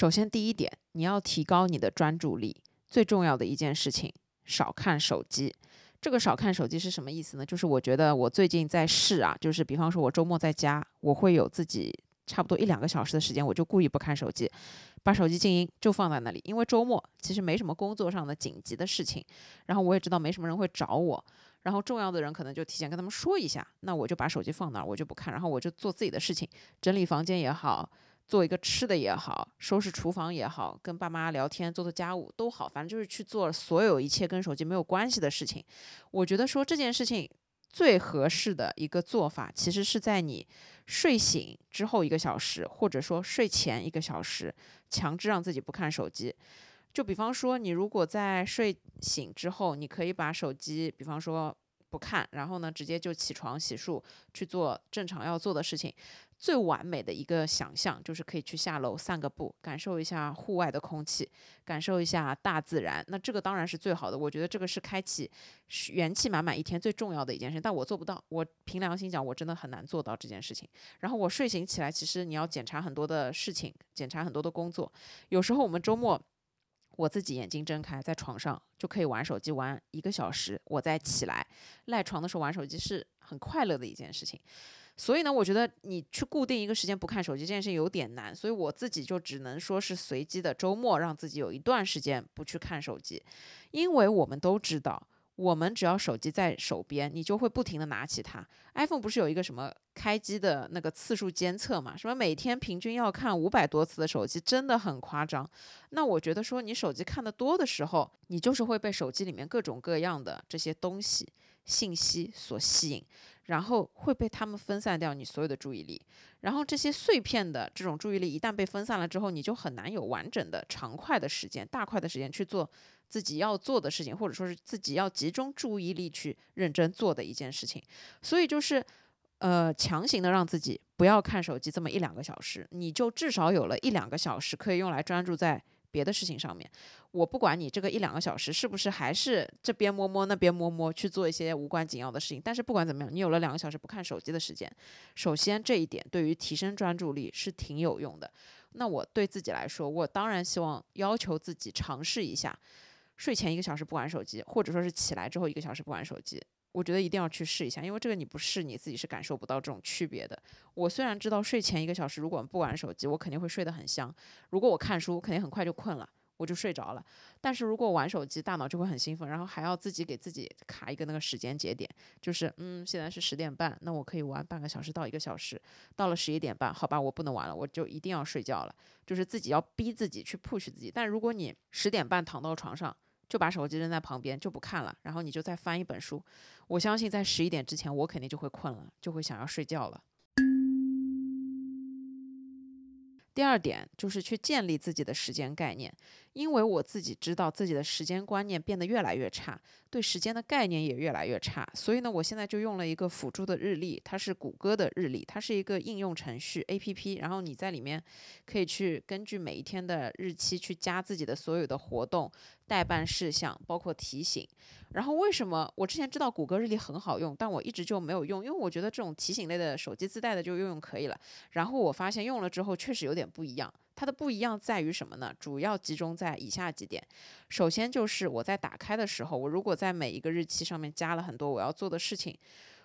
首先，第一点，你要提高你的专注力。最重要的一件事情，少看手机。这个少看手机是什么意思呢？就是我觉得我最近在试啊，就是比方说我周末在家，我会有自己差不多一两个小时的时间，我就故意不看手机，把手机静音，就放在那里。因为周末其实没什么工作上的紧急的事情，然后我也知道没什么人会找我，然后重要的人可能就提前跟他们说一下，那我就把手机放那儿，我就不看，然后我就做自己的事情，整理房间也好。做一个吃的也好，收拾厨房也好，跟爸妈聊天、做做家务都好，反正就是去做所有一切跟手机没有关系的事情。我觉得说这件事情最合适的一个做法，其实是在你睡醒之后一个小时，或者说睡前一个小时，强制让自己不看手机。就比方说，你如果在睡醒之后，你可以把手机，比方说不看，然后呢，直接就起床洗漱去做正常要做的事情。最完美的一个想象就是可以去下楼散个步，感受一下户外的空气，感受一下大自然。那这个当然是最好的，我觉得这个是开启元气满满一天最重要的一件事。但我做不到，我凭良心讲，我真的很难做到这件事情。然后我睡醒起来，其实你要检查很多的事情，检查很多的工作。有时候我们周末，我自己眼睛睁开，在床上就可以玩手机玩一个小时，我再起来赖床的时候玩手机是很快乐的一件事情。所以呢，我觉得你去固定一个时间不看手机这件事情有点难，所以我自己就只能说是随机的周末让自己有一段时间不去看手机，因为我们都知道，我们只要手机在手边，你就会不停的拿起它。iPhone 不是有一个什么开机的那个次数监测嘛？什么每天平均要看五百多次的手机，真的很夸张。那我觉得说你手机看的多的时候，你就是会被手机里面各种各样的这些东西信息所吸引。然后会被他们分散掉你所有的注意力，然后这些碎片的这种注意力一旦被分散了之后，你就很难有完整的长块的时间、大块的时间去做自己要做的事情，或者说是自己要集中注意力去认真做的一件事情。所以就是，呃，强行的让自己不要看手机这么一两个小时，你就至少有了一两个小时可以用来专注在。别的事情上面，我不管你这个一两个小时是不是还是这边摸摸那边摸摸去做一些无关紧要的事情，但是不管怎么样，你有了两个小时不看手机的时间，首先这一点对于提升专注力是挺有用的。那我对自己来说，我当然希望要求自己尝试一下，睡前一个小时不玩手机，或者说是起来之后一个小时不玩手机。我觉得一定要去试一下，因为这个你不试，你自己是感受不到这种区别的。我虽然知道睡前一个小时如果不玩手机，我肯定会睡得很香。如果我看书，肯定很快就困了，我就睡着了。但是如果玩手机，大脑就会很兴奋，然后还要自己给自己卡一个那个时间节点，就是嗯，现在是十点半，那我可以玩半个小时到一个小时。到了十一点半，好吧，我不能玩了，我就一定要睡觉了。就是自己要逼自己去 push 自己。但如果你十点半躺到床上，就把手机扔在旁边，就不看了，然后你就再翻一本书。我相信在十一点之前，我肯定就会困了，就会想要睡觉了。第二点就是去建立自己的时间概念，因为我自己知道自己的时间观念变得越来越差，对时间的概念也越来越差，所以呢，我现在就用了一个辅助的日历，它是谷歌的日历，它是一个应用程序 A P P，然后你在里面可以去根据每一天的日期去加自己的所有的活动、待办事项，包括提醒。然后为什么我之前知道谷歌日历很好用，但我一直就没有用？因为我觉得这种提醒类的手机自带的就用用可以了。然后我发现用了之后确实有点不一样。它的不一样在于什么呢？主要集中在以下几点。首先就是我在打开的时候，我如果在每一个日期上面加了很多我要做的事情，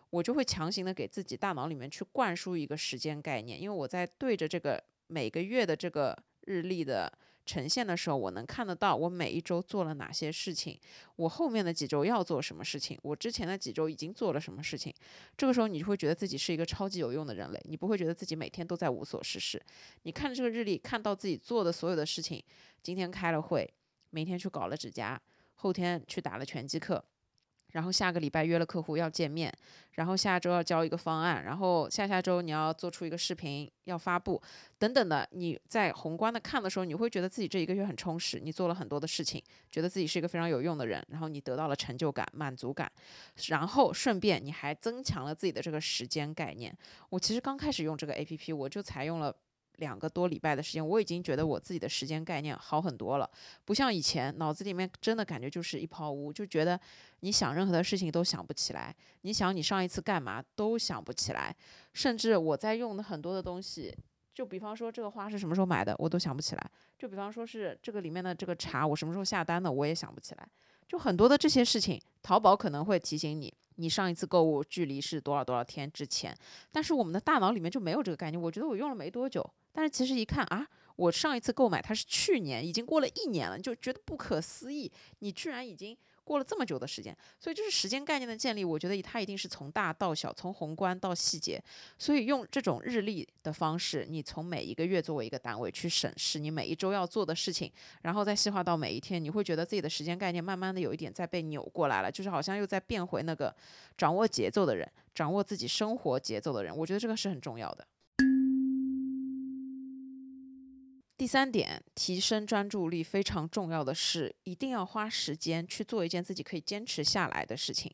我就会强行的给自己大脑里面去灌输一个时间概念，因为我在对着这个每个月的这个日历的。呈现的时候，我能看得到我每一周做了哪些事情，我后面的几周要做什么事情，我之前的几周已经做了什么事情。这个时候，你就会觉得自己是一个超级有用的人类，你不会觉得自己每天都在无所事事。你看这个日历，看到自己做的所有的事情，今天开了会，明天去搞了指甲，后天去打了拳击课。然后下个礼拜约了客户要见面，然后下周要交一个方案，然后下下周你要做出一个视频要发布，等等的。你在宏观的看的时候，你会觉得自己这一个月很充实，你做了很多的事情，觉得自己是一个非常有用的人，然后你得到了成就感、满足感，然后顺便你还增强了自己的这个时间概念。我其实刚开始用这个 A P P，我就采用了。两个多礼拜的时间，我已经觉得我自己的时间概念好很多了，不像以前脑子里面真的感觉就是一泡污，就觉得你想任何的事情都想不起来，你想你上一次干嘛都想不起来，甚至我在用的很多的东西，就比方说这个花是什么时候买的，我都想不起来；就比方说是这个里面的这个茶，我什么时候下单的，我也想不起来。就很多的这些事情，淘宝可能会提醒你。你上一次购物距离是多少多少天之前？但是我们的大脑里面就没有这个概念。我觉得我用了没多久，但是其实一看啊，我上一次购买它是去年，已经过了一年了，就觉得不可思议。你居然已经。过了这么久的时间，所以就是时间概念的建立，我觉得它一定是从大到小，从宏观到细节。所以用这种日历的方式，你从每一个月作为一个单位去审视你每一周要做的事情，然后再细化到每一天，你会觉得自己的时间概念慢慢的有一点在被扭过来了，就是好像又在变回那个掌握节奏的人，掌握自己生活节奏的人。我觉得这个是很重要的。第三点，提升专注力非常重要的是，一定要花时间去做一件自己可以坚持下来的事情。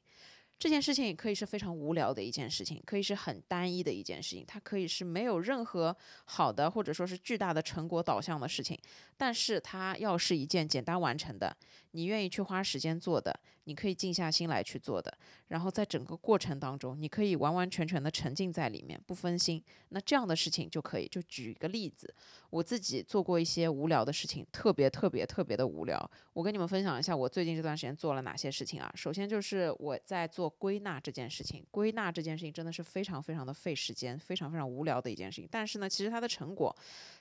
这件事情也可以是非常无聊的一件事情，可以是很单一的一件事情，它可以是没有任何好的或者说是巨大的成果导向的事情。但是它要是一件简单完成的，你愿意去花时间做的。你可以静下心来去做的，然后在整个过程当中，你可以完完全全的沉浸在里面，不分心。那这样的事情就可以。就举一个例子，我自己做过一些无聊的事情，特别特别特别的无聊。我跟你们分享一下我最近这段时间做了哪些事情啊？首先就是我在做归纳这件事情，归纳这件事情真的是非常非常的费时间，非常非常无聊的一件事情。但是呢，其实它的成果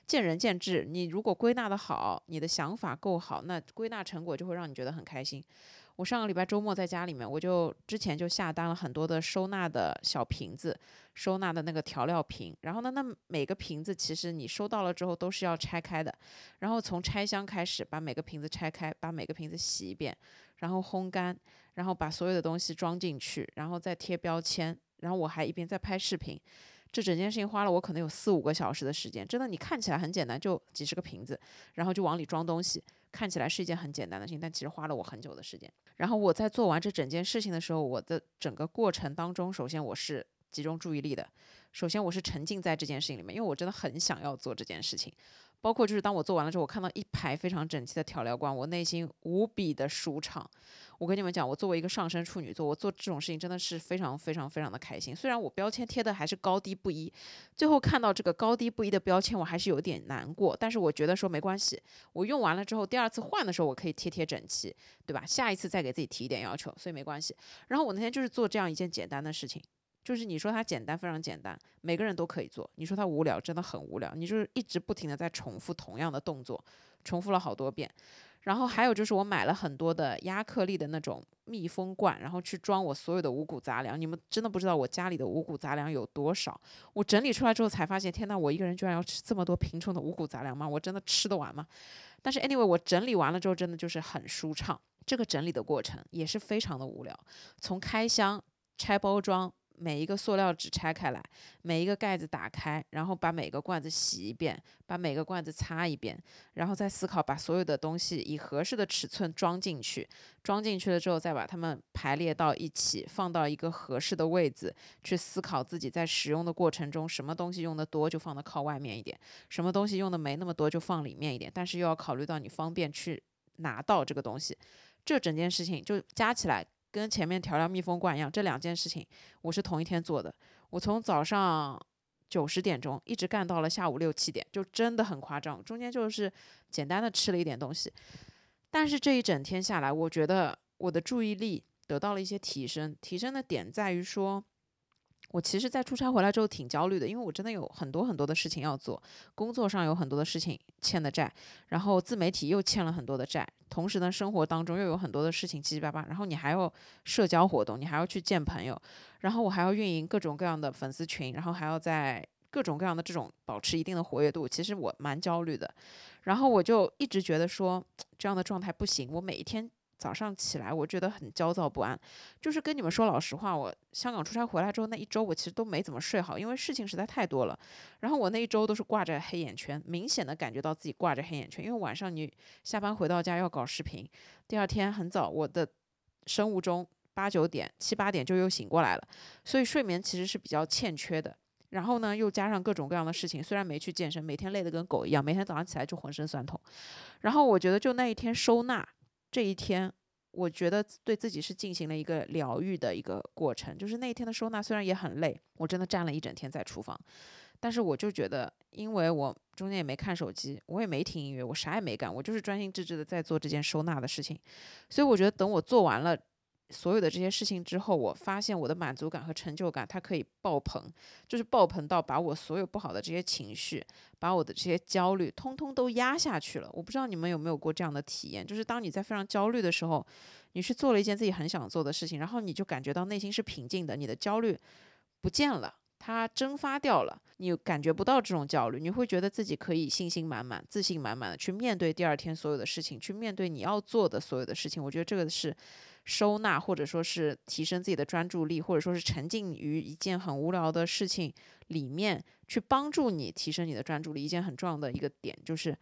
见仁见智。你如果归纳的好，你的想法够好，那归纳成果就会让你觉得很开心。我上个礼拜周末在家里面，我就之前就下单了很多的收纳的小瓶子，收纳的那个调料瓶。然后呢，那每个瓶子其实你收到了之后都是要拆开的，然后从拆箱开始，把每个瓶子拆开，把每个瓶子洗一遍，然后烘干，然后把所有的东西装进去，然后再贴标签。然后我还一边在拍视频，这整件事情花了我可能有四五个小时的时间。真的，你看起来很简单，就几十个瓶子，然后就往里装东西。看起来是一件很简单的事情，但其实花了我很久的时间。然后我在做完这整件事情的时候，我的整个过程当中，首先我是集中注意力的，首先我是沉浸在这件事情里面，因为我真的很想要做这件事情。包括就是当我做完了之后，我看到一排非常整齐的调料罐，我内心无比的舒畅。我跟你们讲，我作为一个上升处女座，我做这种事情真的是非常非常非常的开心。虽然我标签贴的还是高低不一，最后看到这个高低不一的标签，我还是有点难过。但是我觉得说没关系，我用完了之后，第二次换的时候我可以贴贴整齐，对吧？下一次再给自己提一点要求，所以没关系。然后我那天就是做这样一件简单的事情。就是你说它简单，非常简单，每个人都可以做。你说它无聊，真的很无聊。你就是一直不停的在重复同样的动作，重复了好多遍。然后还有就是我买了很多的亚克力的那种密封罐，然后去装我所有的五谷杂粮。你们真的不知道我家里的五谷杂粮有多少。我整理出来之后才发现，天呐，我一个人居然要吃这么多品种的五谷杂粮吗？我真的吃得完吗？但是 anyway，我整理完了之后，真的就是很舒畅。这个整理的过程也是非常的无聊，从开箱、拆包装。每一个塑料纸拆开来，每一个盖子打开，然后把每个罐子洗一遍，把每个罐子擦一遍，然后再思考把所有的东西以合适的尺寸装进去，装进去了之后再把它们排列到一起，放到一个合适的位置，去思考自己在使用的过程中，什么东西用的多就放的靠外面一点，什么东西用的没那么多就放里面一点，但是又要考虑到你方便去拿到这个东西，这整件事情就加起来。跟前面调料密封罐一样，这两件事情我是同一天做的。我从早上九十点钟一直干到了下午六七点，就真的很夸张。中间就是简单的吃了一点东西，但是这一整天下来，我觉得我的注意力得到了一些提升。提升的点在于说。我其实，在出差回来之后挺焦虑的，因为我真的有很多很多的事情要做，工作上有很多的事情欠的债，然后自媒体又欠了很多的债，同时呢，生活当中又有很多的事情七七八八，然后你还要社交活动，你还要去见朋友，然后我还要运营各种各样的粉丝群，然后还要在各种各样的这种保持一定的活跃度，其实我蛮焦虑的，然后我就一直觉得说这样的状态不行，我每一天。早上起来，我觉得很焦躁不安，就是跟你们说老实话，我香港出差回来之后那一周，我其实都没怎么睡好，因为事情实在太多了。然后我那一周都是挂着黑眼圈，明显的感觉到自己挂着黑眼圈，因为晚上你下班回到家要搞视频，第二天很早，我的生物钟八九点、七八点就又醒过来了，所以睡眠其实是比较欠缺的。然后呢，又加上各种各样的事情，虽然没去健身，每天累得跟狗一样，每天早上起来就浑身酸痛。然后我觉得就那一天收纳。这一天，我觉得对自己是进行了一个疗愈的一个过程。就是那一天的收纳虽然也很累，我真的站了一整天在厨房，但是我就觉得，因为我中间也没看手机，我也没听音乐，我啥也没干，我就是专心致志的在做这件收纳的事情。所以我觉得等我做完了。所有的这些事情之后，我发现我的满足感和成就感，它可以爆棚，就是爆棚到把我所有不好的这些情绪，把我的这些焦虑，通通都压下去了。我不知道你们有没有过这样的体验，就是当你在非常焦虑的时候，你去做了一件自己很想做的事情，然后你就感觉到内心是平静的，你的焦虑不见了，它蒸发掉了，你感觉不到这种焦虑，你会觉得自己可以信心满满、自信满满的去面对第二天所有的事情，去面对你要做的所有的事情。我觉得这个是。收纳，或者说是提升自己的专注力，或者说是沉浸于一件很无聊的事情里面，去帮助你提升你的专注力。一件很重要的一个点就是，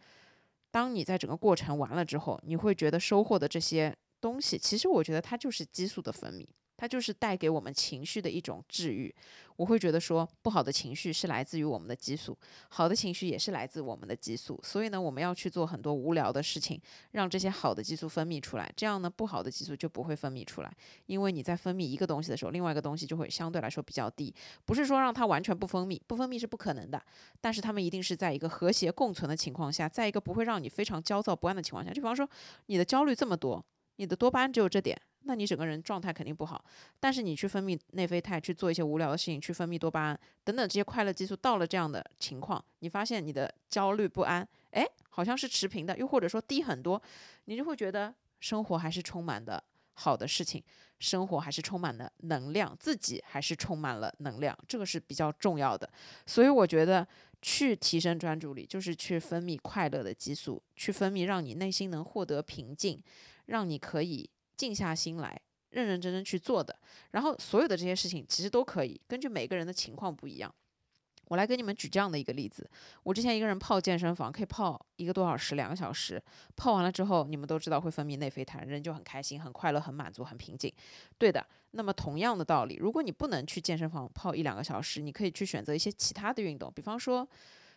当你在整个过程完了之后，你会觉得收获的这些东西，其实我觉得它就是激素的分泌。它就是带给我们情绪的一种治愈。我会觉得说，不好的情绪是来自于我们的激素，好的情绪也是来自我们的激素。所以呢，我们要去做很多无聊的事情，让这些好的激素分泌出来。这样呢，不好的激素就不会分泌出来。因为你在分泌一个东西的时候，另外一个东西就会相对来说比较低。不是说让它完全不分泌，不分泌是不可能的。但是它们一定是在一个和谐共存的情况下，在一个不会让你非常焦躁不安的情况下。就比方说，你的焦虑这么多，你的多巴胺只有这点。那你整个人状态肯定不好，但是你去分泌内啡肽，去做一些无聊的事情，去分泌多巴胺等等这些快乐激素，到了这样的情况，你发现你的焦虑不安，哎，好像是持平的，又或者说低很多，你就会觉得生活还是充满的好的事情，生活还是充满了能量，自己还是充满了能量，这个是比较重要的。所以我觉得去提升专注力，就是去分泌快乐的激素，去分泌让你内心能获得平静，让你可以。静下心来，认认真真去做的，然后所有的这些事情其实都可以根据每个人的情况不一样。我来给你们举这样的一个例子：我之前一个人泡健身房，可以泡一个多小时、两个小时，泡完了之后，你们都知道会分泌内啡肽，人就很开心、很快乐、很满足、很平静。对的。那么同样的道理，如果你不能去健身房泡一两个小时，你可以去选择一些其他的运动，比方说，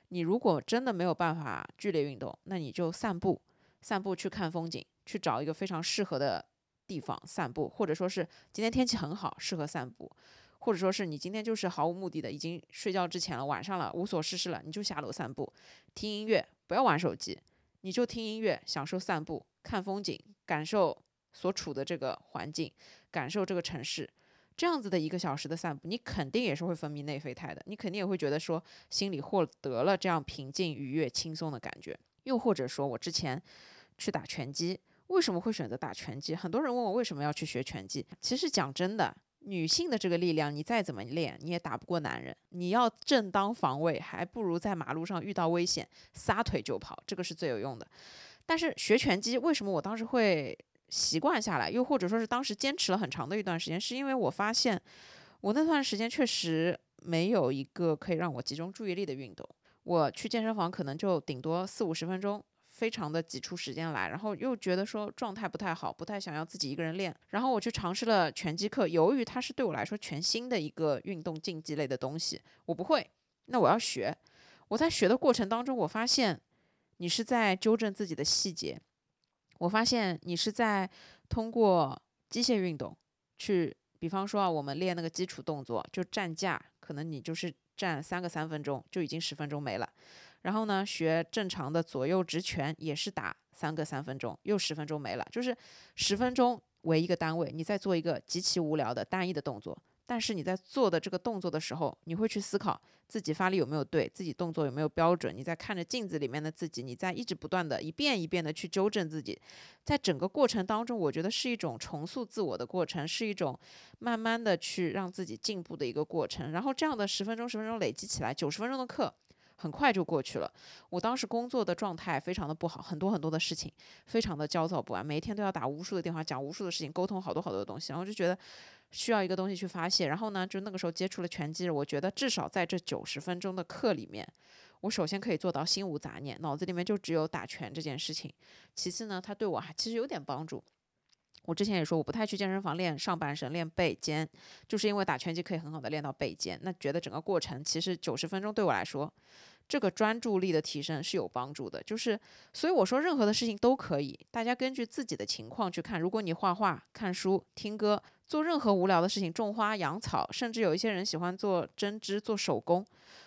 你如果真的没有办法剧烈运动，那你就散步，散步去看风景，去找一个非常适合的。地方散步，或者说是今天天气很好，适合散步，或者说是你今天就是毫无目的的，已经睡觉之前了，晚上了，无所事事了，你就下楼散步，听音乐，不要玩手机，你就听音乐，享受散步，看风景，感受所处的这个环境，感受这个城市，这样子的一个小时的散步，你肯定也是会分泌内啡肽的，你肯定也会觉得说心里获得了这样平静、愉悦、轻松的感觉。又或者说我之前去打拳击。为什么会选择打拳击？很多人问我为什么要去学拳击。其实讲真的，女性的这个力量，你再怎么练，你也打不过男人。你要正当防卫，还不如在马路上遇到危险撒腿就跑，这个是最有用的。但是学拳击，为什么我当时会习惯下来？又或者说是当时坚持了很长的一段时间，是因为我发现我那段时间确实没有一个可以让我集中注意力的运动。我去健身房可能就顶多四五十分钟，非常的挤出时间来，然后又觉得说状态不太好，不太想要自己一个人练。然后我去尝试了拳击课，由于它是对我来说全新的一个运动竞技类的东西，我不会，那我要学。我在学的过程当中，我发现你是在纠正自己的细节，我发现你是在通过机械运动去，比方说啊，我们练那个基础动作，就站架，可能你就是站三个三分钟，就已经十分钟没了。然后呢，学正常的左右直拳也是打三个三分钟，又十分钟没了，就是十分钟为一个单位，你在做一个极其无聊的单一的动作。但是你在做的这个动作的时候，你会去思考自己发力有没有对，自己动作有没有标准。你在看着镜子里面的自己，你在一直不断的一遍一遍的去纠正自己。在整个过程当中，我觉得是一种重塑自我的过程，是一种慢慢的去让自己进步的一个过程。然后这样的十分钟、十分钟累积起来，九十分钟的课很快就过去了。我当时工作的状态非常的不好，很多很多的事情，非常的焦躁不安，每一天都要打无数的电话，讲无数的事情，沟通好多好多的东西，然后就觉得。需要一个东西去发泄，然后呢，就那个时候接触了拳击，我觉得至少在这九十分钟的课里面，我首先可以做到心无杂念，脑子里面就只有打拳这件事情。其次呢，它对我还其实有点帮助。我之前也说，我不太去健身房练上半身，练背肩，就是因为打拳击可以很好的练到背肩。那觉得整个过程其实九十分钟对我来说，这个专注力的提升是有帮助的。就是所以我说，任何的事情都可以，大家根据自己的情况去看。如果你画画、看书、听歌。做任何无聊的事情，种花养草，甚至有一些人喜欢做针织、做手工，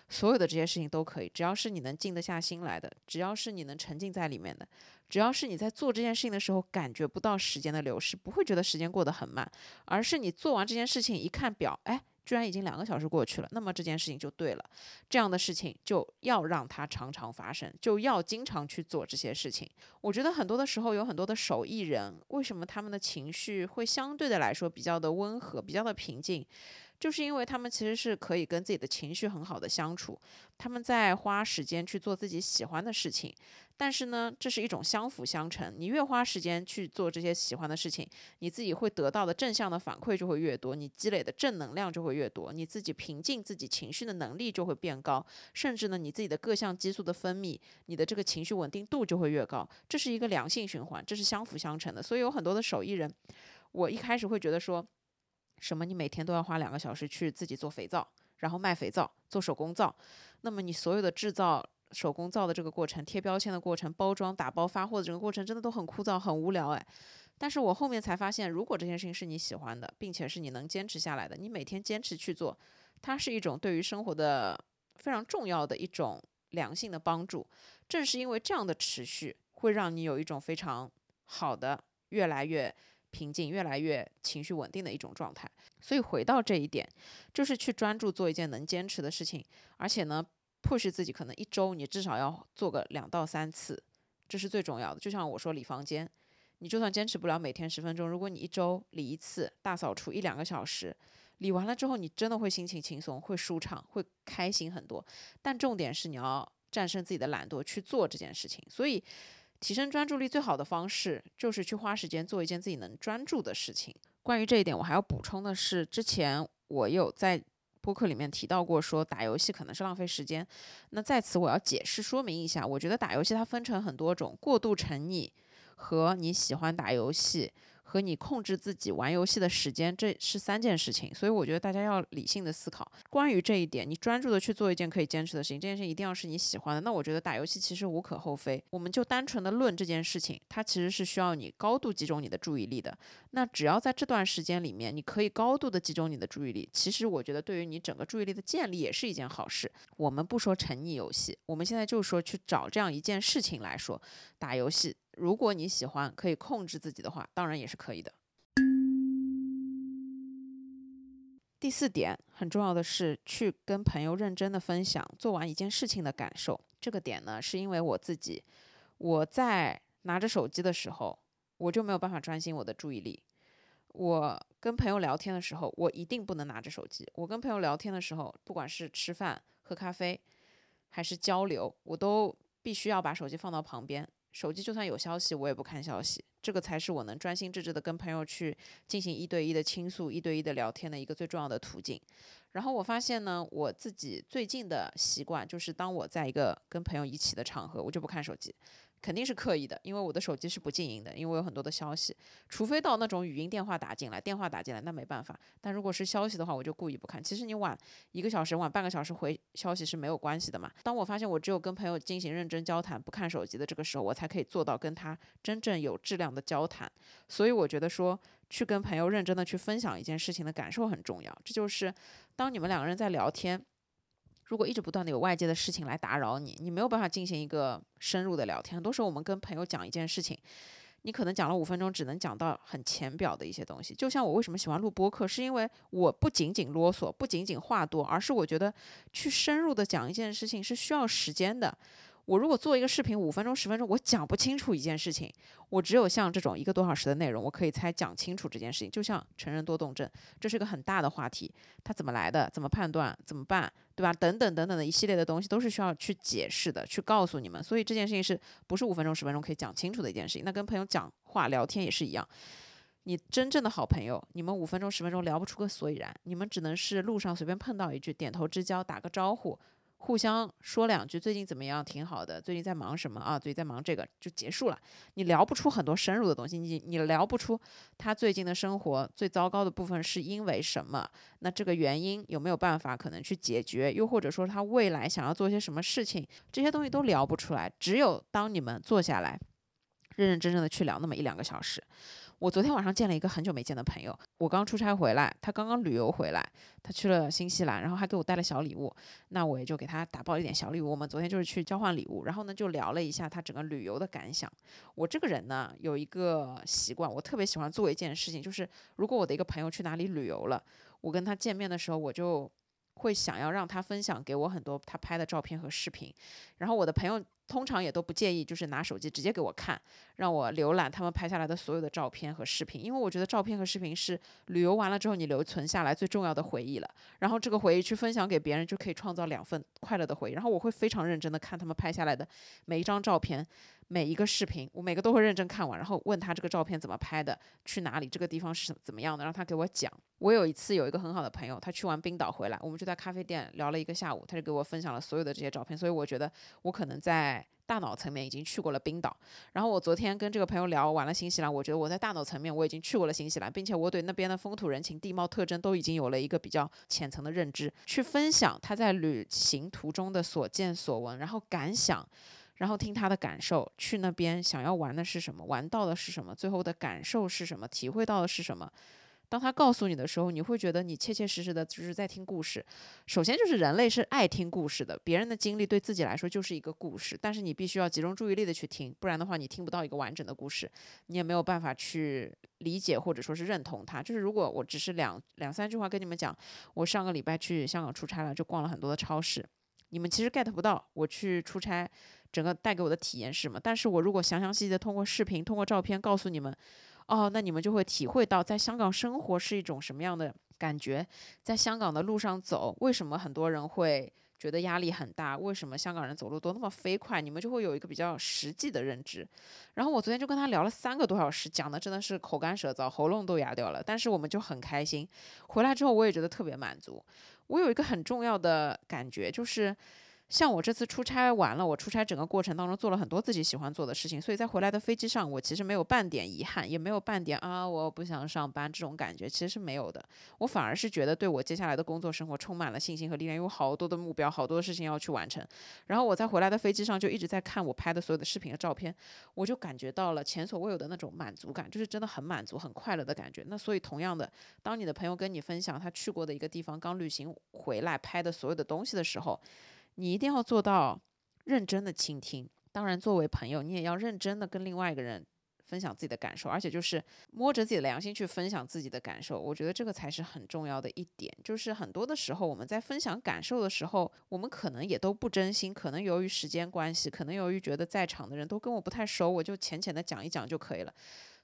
所有的这些事情都可以，只要是你能静得下心来的，只要是你能沉浸在里面的，只要是你在做这件事情的时候感觉不到时间的流逝，不会觉得时间过得很慢，而是你做完这件事情一看表，哎。居然已经两个小时过去了，那么这件事情就对了。这样的事情就要让它常常发生，就要经常去做这些事情。我觉得很多的时候有很多的手艺人，为什么他们的情绪会相对的来说比较的温和，比较的平静？就是因为他们其实是可以跟自己的情绪很好的相处，他们在花时间去做自己喜欢的事情，但是呢，这是一种相辅相成。你越花时间去做这些喜欢的事情，你自己会得到的正向的反馈就会越多，你积累的正能量就会越多，你自己平静自己情绪的能力就会变高，甚至呢，你自己的各项激素的分泌，你的这个情绪稳定度就会越高。这是一个良性循环，这是相辅相成的。所以有很多的手艺人，我一开始会觉得说。什么？你每天都要花两个小时去自己做肥皂，然后卖肥皂，做手工皂。那么你所有的制造手工皂的这个过程、贴标签的过程、包装、打包、发货的整个过程，真的都很枯燥、很无聊哎。但是我后面才发现，如果这件事情是你喜欢的，并且是你能坚持下来的，你每天坚持去做，它是一种对于生活的非常重要的一种良性的帮助。正是因为这样的持续，会让你有一种非常好的、越来越。平静，越来越情绪稳定的一种状态。所以回到这一点，就是去专注做一件能坚持的事情，而且呢，push 自己，可能一周你至少要做个两到三次，这是最重要的。就像我说理房间，你就算坚持不了每天十分钟，如果你一周理一次，大扫除一两个小时，理完了之后，你真的会心情轻松，会舒畅，会开心很多。但重点是你要战胜自己的懒惰去做这件事情。所以。提升专注力最好的方式就是去花时间做一件自己能专注的事情。关于这一点，我还要补充的是，之前我有在播客里面提到过，说打游戏可能是浪费时间。那在此我要解释说明一下，我觉得打游戏它分成很多种，过度沉溺和你喜欢打游戏。和你控制自己玩游戏的时间，这是三件事情，所以我觉得大家要理性的思考。关于这一点，你专注的去做一件可以坚持的事情，这件事情一定要是你喜欢的。那我觉得打游戏其实无可厚非。我们就单纯的论这件事情，它其实是需要你高度集中你的注意力的。那只要在这段时间里面，你可以高度的集中你的注意力，其实我觉得对于你整个注意力的建立也是一件好事。我们不说沉溺游戏，我们现在就说去找这样一件事情来说，打游戏。如果你喜欢可以控制自己的话，当然也是可以的。第四点很重要的是去跟朋友认真的分享做完一件事情的感受。这个点呢，是因为我自己，我在拿着手机的时候，我就没有办法专心我的注意力。我跟朋友聊天的时候，我一定不能拿着手机。我跟朋友聊天的时候，不管是吃饭、喝咖啡，还是交流，我都必须要把手机放到旁边。手机就算有消息，我也不看消息，这个才是我能专心致志的跟朋友去进行一对一的倾诉、一对一的聊天的一个最重要的途径。然后我发现呢，我自己最近的习惯就是，当我在一个跟朋友一起的场合，我就不看手机。肯定是刻意的，因为我的手机是不静音的，因为我有很多的消息，除非到那种语音电话打进来，电话打进来那没办法。但如果是消息的话，我就故意不看。其实你晚一个小时、晚半个小时回消息是没有关系的嘛。当我发现我只有跟朋友进行认真交谈、不看手机的这个时候，我才可以做到跟他真正有质量的交谈。所以我觉得说，去跟朋友认真的去分享一件事情的感受很重要。这就是当你们两个人在聊天。如果一直不断的有外界的事情来打扰你，你没有办法进行一个深入的聊天。很多时候我们跟朋友讲一件事情，你可能讲了五分钟，只能讲到很浅表的一些东西。就像我为什么喜欢录播客，是因为我不仅仅啰嗦，不仅仅话多，而是我觉得去深入的讲一件事情是需要时间的。我如果做一个视频五分钟十分钟，我讲不清楚一件事情。我只有像这种一个多小时的内容，我可以才讲清楚这件事情。就像成人多动症，这是个很大的话题，它怎么来的，怎么判断，怎么办，对吧？等等等等的一系列的东西，都是需要去解释的，去告诉你们。所以这件事情是不是五分钟十分钟可以讲清楚的一件事情？那跟朋友讲话聊天也是一样，你真正的好朋友，你们五分钟十分钟聊不出个所以然，你们只能是路上随便碰到一句，点头之交，打个招呼。互相说两句，最近怎么样？挺好的。最近在忙什么啊？最近在忙这个，就结束了。你聊不出很多深入的东西，你你聊不出他最近的生活最糟糕的部分是因为什么？那这个原因有没有办法可能去解决？又或者说他未来想要做些什么事情？这些东西都聊不出来。只有当你们坐下来，认认真真的去聊那么一两个小时。我昨天晚上见了一个很久没见的朋友，我刚出差回来，他刚刚旅游回来，他去了新西兰，然后还给我带了小礼物，那我也就给他打包一点小礼物。我们昨天就是去交换礼物，然后呢就聊了一下他整个旅游的感想。我这个人呢有一个习惯，我特别喜欢做一件事情，就是如果我的一个朋友去哪里旅游了，我跟他见面的时候，我就。会想要让他分享给我很多他拍的照片和视频，然后我的朋友通常也都不介意，就是拿手机直接给我看，让我浏览他们拍下来的所有的照片和视频，因为我觉得照片和视频是旅游完了之后你留存下来最重要的回忆了，然后这个回忆去分享给别人就可以创造两份快乐的回忆，然后我会非常认真的看他们拍下来的每一张照片。每一个视频，我每个都会认真看完，然后问他这个照片怎么拍的，去哪里，这个地方是怎么样的，让他给我讲。我有一次有一个很好的朋友，他去完冰岛回来，我们就在咖啡店聊了一个下午，他就给我分享了所有的这些照片。所以我觉得我可能在大脑层面已经去过了冰岛。然后我昨天跟这个朋友聊完了新西兰，我觉得我在大脑层面我已经去过了新西兰，并且我对那边的风土人情、地貌特征都已经有了一个比较浅层的认知。去分享他在旅行途中的所见所闻，然后感想。然后听他的感受，去那边想要玩的是什么，玩到的是什么，最后的感受是什么，体会到的是什么。当他告诉你的时候，你会觉得你切切实实的就是在听故事。首先就是人类是爱听故事的，别人的经历对自己来说就是一个故事，但是你必须要集中注意力的去听，不然的话你听不到一个完整的故事，你也没有办法去理解或者说是认同它。就是如果我只是两两三句话跟你们讲，我上个礼拜去香港出差了，就逛了很多的超市，你们其实 get 不到我去出差。整个带给我的体验是什么？但是我如果详详细细的通过视频、通过照片告诉你们，哦，那你们就会体会到在香港生活是一种什么样的感觉。在香港的路上走，为什么很多人会觉得压力很大？为什么香港人走路都那么飞快？你们就会有一个比较实际的认知。然后我昨天就跟他聊了三个多小时，讲的真的是口干舌燥，喉咙都哑掉了。但是我们就很开心。回来之后我也觉得特别满足。我有一个很重要的感觉就是。像我这次出差完了，我出差整个过程当中做了很多自己喜欢做的事情，所以在回来的飞机上，我其实没有半点遗憾，也没有半点啊我不想上班这种感觉，其实是没有的。我反而是觉得对我接下来的工作生活充满了信心和力量，有好多的目标，好多的事情要去完成。然后我在回来的飞机上就一直在看我拍的所有的视频和照片，我就感觉到了前所未有的那种满足感，就是真的很满足、很快乐的感觉。那所以同样的，当你的朋友跟你分享他去过的一个地方，刚旅行回来拍的所有的东西的时候，你一定要做到认真的倾听。当然，作为朋友，你也要认真的跟另外一个人分享自己的感受，而且就是摸着自己的良心去分享自己的感受。我觉得这个才是很重要的一点。就是很多的时候，我们在分享感受的时候，我们可能也都不真心，可能由于时间关系，可能由于觉得在场的人都跟我不太熟，我就浅浅的讲一讲就可以了。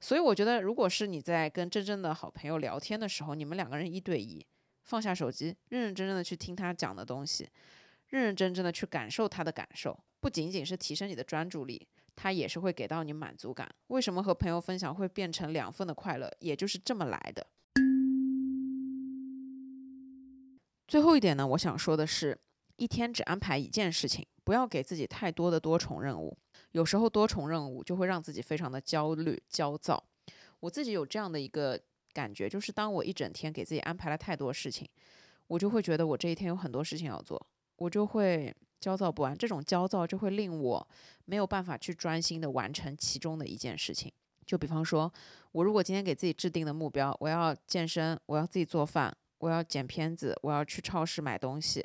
所以，我觉得如果是你在跟真正的好朋友聊天的时候，你们两个人一对一，放下手机，认认真真的去听他讲的东西。认认真真的去感受他的感受，不仅仅是提升你的专注力，它也是会给到你满足感。为什么和朋友分享会变成两份的快乐？也就是这么来的。最后一点呢，我想说的是，一天只安排一件事情，不要给自己太多的多重任务。有时候多重任务就会让自己非常的焦虑、焦躁。我自己有这样的一个感觉，就是当我一整天给自己安排了太多事情，我就会觉得我这一天有很多事情要做，我就会焦躁不安。这种焦躁就会令我没有办法去专心的完成其中的一件事情。就比方说，我如果今天给自己制定的目标，我要健身，我要自己做饭，我要剪片子，我要去超市买东西，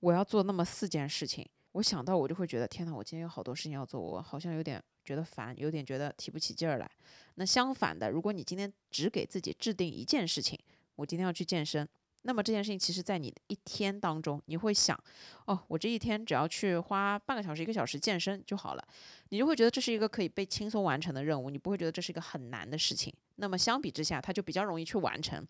我要做那么四件事情，我想到我就会觉得天呐，我今天有好多事情要做，我好像有点觉得烦，有点觉得提不起劲儿来。那相反的，如果你今天只给自己制定一件事情，我今天要去健身，那么这件事情其实在你的一天当中，你会想，哦，我这一天只要去花半个小时、一个小时健身就好了，你就会觉得这是一个可以被轻松完成的任务，你不会觉得这是一个很难的事情。那么相比之下，它就比较容易去完成。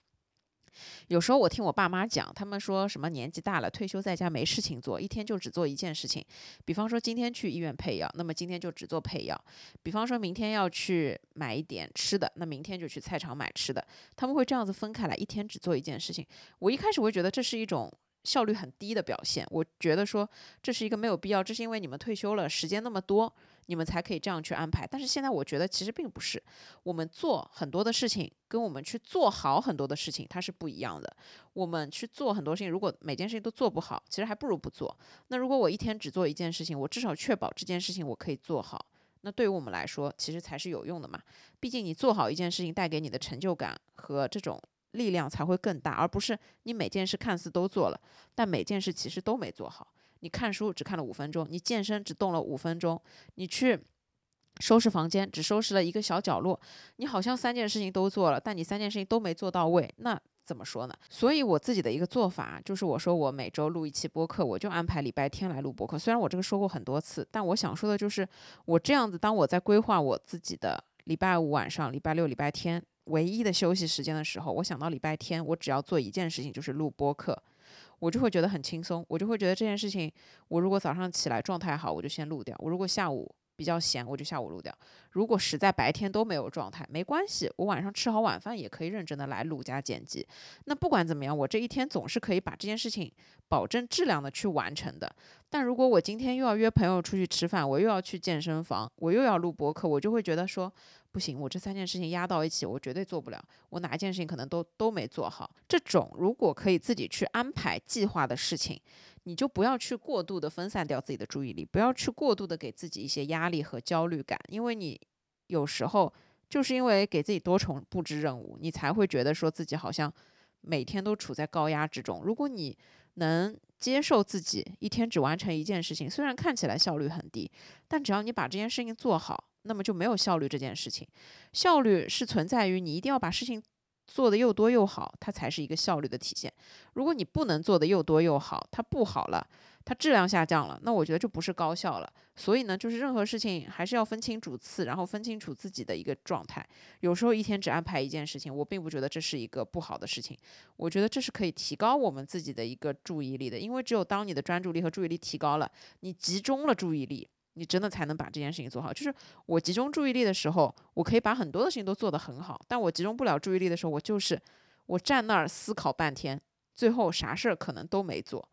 有时候我听我爸妈讲，他们说什么年纪大了退休在家没事情做，一天就只做一件事情。比方说今天去医院配药，那么今天就只做配药；比方说明天要去买一点吃的，那明天就去菜场买吃的。他们会这样子分开来，一天只做一件事情。我一开始会觉得这是一种。效率很低的表现，我觉得说这是一个没有必要，这是因为你们退休了，时间那么多，你们才可以这样去安排。但是现在我觉得其实并不是，我们做很多的事情，跟我们去做好很多的事情，它是不一样的。我们去做很多事情，如果每件事情都做不好，其实还不如不做。那如果我一天只做一件事情，我至少确保这件事情我可以做好，那对于我们来说，其实才是有用的嘛。毕竟你做好一件事情带给你的成就感和这种。力量才会更大，而不是你每件事看似都做了，但每件事其实都没做好。你看书只看了五分钟，你健身只动了五分钟，你去收拾房间只收拾了一个小角落，你好像三件事情都做了，但你三件事情都没做到位，那怎么说呢？所以我自己的一个做法就是，我说我每周录一期播客，我就安排礼拜天来录播客。虽然我这个说过很多次，但我想说的就是，我这样子，当我在规划我自己的礼拜五晚上、礼拜六、礼拜天。唯一的休息时间的时候，我想到礼拜天，我只要做一件事情，就是录播课，我就会觉得很轻松，我就会觉得这件事情，我如果早上起来状态好，我就先录掉；我如果下午比较闲，我就下午录掉。如果实在白天都没有状态，没关系，我晚上吃好晚饭也可以认真的来录加剪辑。那不管怎么样，我这一天总是可以把这件事情保证质量的去完成的。但如果我今天又要约朋友出去吃饭，我又要去健身房，我又要录播客，我就会觉得说。不行，我这三件事情压到一起，我绝对做不了。我哪一件事情可能都都没做好。这种如果可以自己去安排计划的事情，你就不要去过度的分散掉自己的注意力，不要去过度的给自己一些压力和焦虑感，因为你有时候就是因为给自己多重布置任务，你才会觉得说自己好像每天都处在高压之中。如果你能接受自己一天只完成一件事情，虽然看起来效率很低，但只要你把这件事情做好。那么就没有效率这件事情，效率是存在于你一定要把事情做得又多又好，它才是一个效率的体现。如果你不能做得又多又好，它不好了，它质量下降了，那我觉得就不是高效了。所以呢，就是任何事情还是要分清主次，然后分清楚自己的一个状态。有时候一天只安排一件事情，我并不觉得这是一个不好的事情，我觉得这是可以提高我们自己的一个注意力的。因为只有当你的专注力和注意力提高了，你集中了注意力。你真的才能把这件事情做好。就是我集中注意力的时候，我可以把很多的事情都做得很好。但我集中不了注意力的时候，我就是我站那儿思考半天，最后啥事儿可能都没做。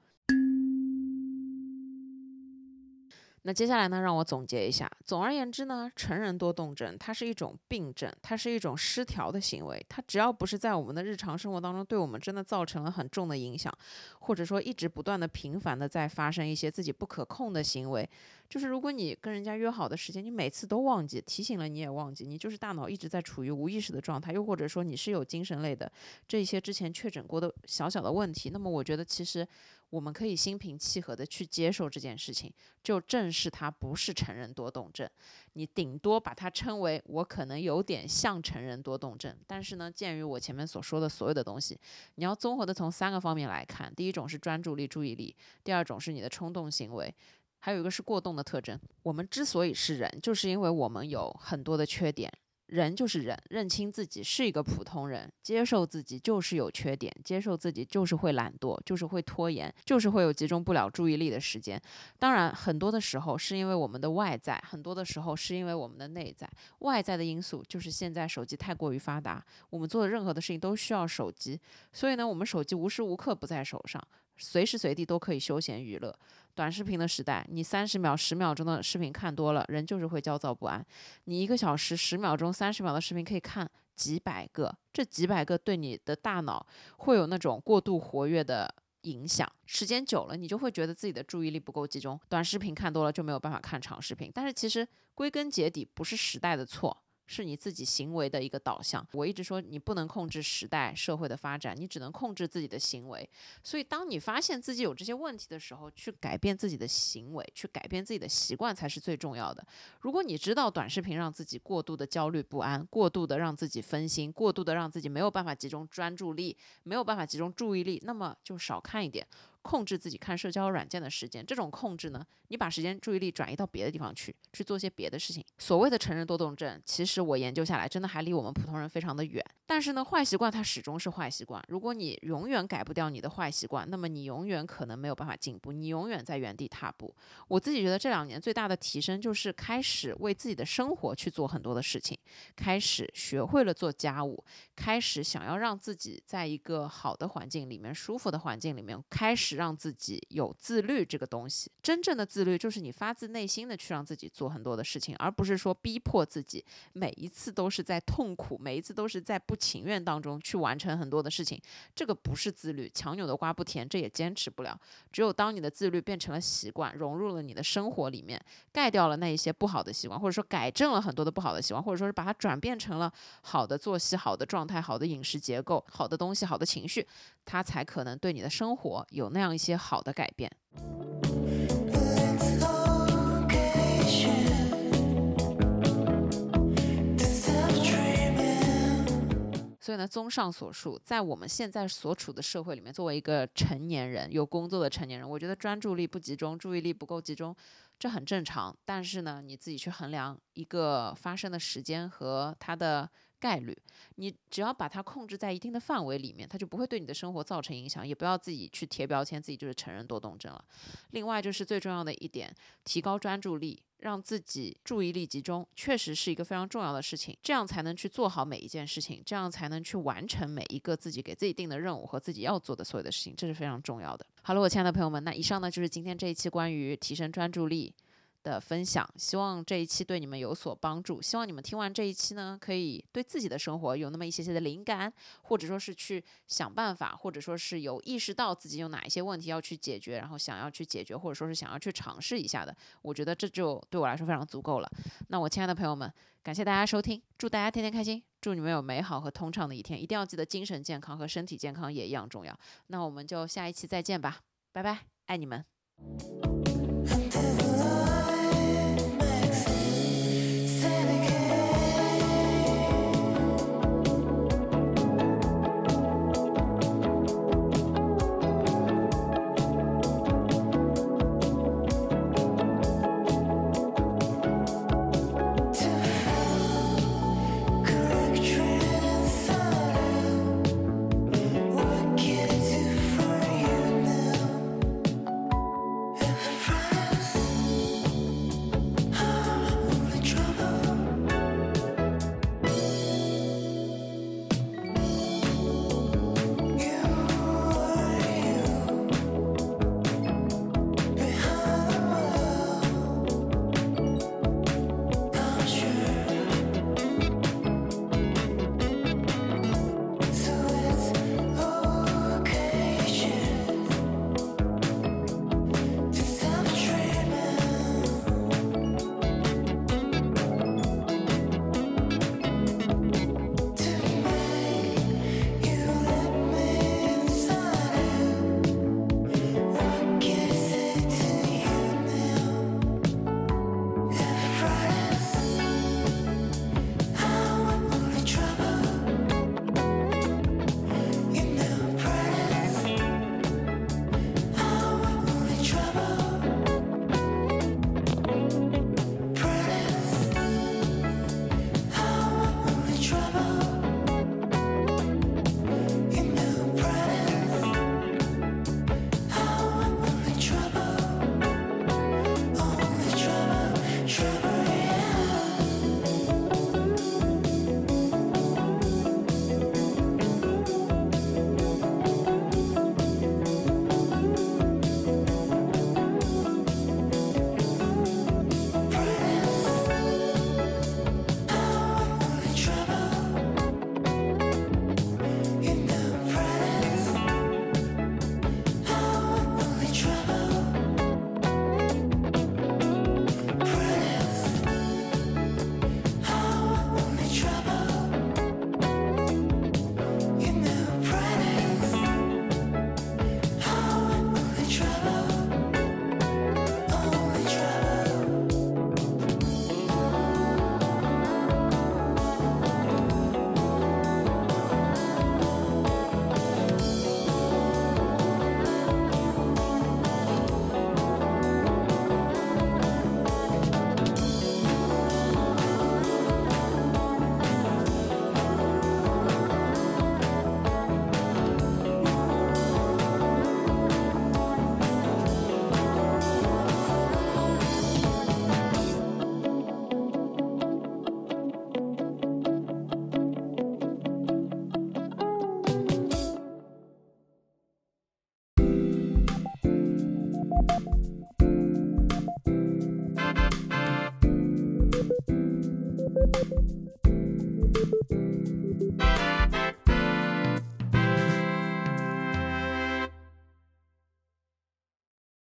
那接下来呢，让我总结一下。总而言之呢，成人多动症它是一种病症，它是一种失调的行为。它只要不是在我们的日常生活当中对我们真的造成了很重的影响，或者说一直不断的频繁的在发生一些自己不可控的行为。就是如果你跟人家约好的时间，你每次都忘记提醒了，你也忘记，你就是大脑一直在处于无意识的状态，又或者说你是有精神类的这些之前确诊过的小小的问题，那么我觉得其实我们可以心平气和的去接受这件事情，就正视它不是成人多动症，你顶多把它称为我可能有点像成人多动症，但是呢，鉴于我前面所说的所有的东西，你要综合的从三个方面来看，第一种是专注力、注意力，第二种是你的冲动行为。还有一个是过动的特征。我们之所以是人，就是因为我们有很多的缺点。人就是人，认清自己是一个普通人，接受自己就是有缺点，接受自己就是会懒惰，就是会拖延，就是会有集中不了注意力的时间。当然，很多的时候是因为我们的外在，很多的时候是因为我们的内在。外在的因素就是现在手机太过于发达，我们做的任何的事情都需要手机，所以呢，我们手机无时无刻不在手上，随时随地都可以休闲娱乐。短视频的时代，你三十秒、十秒钟的视频看多了，人就是会焦躁不安。你一个小时、十秒钟、三十秒的视频可以看几百个，这几百个对你的大脑会有那种过度活跃的影响。时间久了，你就会觉得自己的注意力不够集中。短视频看多了就没有办法看长视频。但是其实归根结底不是时代的错。是你自己行为的一个导向。我一直说，你不能控制时代社会的发展，你只能控制自己的行为。所以，当你发现自己有这些问题的时候，去改变自己的行为，去改变自己的习惯才是最重要的。如果你知道短视频让自己过度的焦虑不安，过度的让自己分心，过度的让自己没有办法集中专注力，没有办法集中注意力，那么就少看一点。控制自己看社交软件的时间，这种控制呢，你把时间注意力转移到别的地方去，去做些别的事情。所谓的成人多动症，其实我研究下来，真的还离我们普通人非常的远。但是呢，坏习惯它始终是坏习惯。如果你永远改不掉你的坏习惯，那么你永远可能没有办法进步，你永远在原地踏步。我自己觉得这两年最大的提升，就是开始为自己的生活去做很多的事情，开始学会了做家务，开始想要让自己在一个好的环境里面、舒服的环境里面，开始。让自己有自律这个东西，真正的自律就是你发自内心的去让自己做很多的事情，而不是说逼迫自己，每一次都是在痛苦，每一次都是在不情愿当中去完成很多的事情。这个不是自律，强扭的瓜不甜，这也坚持不了。只有当你的自律变成了习惯，融入了你的生活里面，盖掉了那一些不好的习惯，或者说改正了很多的不好的习惯，或者说是把它转变成了好的作息、好的状态、好的饮食结构、好的东西、好的情绪，它才可能对你的生活有那样。一些好的改变。所以呢，综上所述，在我们现在所处的社会里面，作为一个成年人，有工作的成年人，我觉得专注力不集中，注意力不够集中，这很正常。但是呢，你自己去衡量一个发生的时间和它的。概率，你只要把它控制在一定的范围里面，它就不会对你的生活造成影响。也不要自己去贴标签，自己就是成人多动症了。另外就是最重要的一点，提高专注力，让自己注意力集中，确实是一个非常重要的事情。这样才能去做好每一件事情，这样才能去完成每一个自己给自己定的任务和自己要做的所有的事情，这是非常重要的。好了，我亲爱的朋友们，那以上呢就是今天这一期关于提升专注力。的分享，希望这一期对你们有所帮助。希望你们听完这一期呢，可以对自己的生活有那么一些些的灵感，或者说是去想办法，或者说是有意识到自己有哪一些问题要去解决，然后想要去解决，或者说是想要去尝试一下的。我觉得这就对我来说非常足够了。那我亲爱的朋友们，感谢大家收听，祝大家天天开心，祝你们有美好和通畅的一天。一定要记得精神健康和身体健康也一样重要。那我们就下一期再见吧，拜拜，爱你们。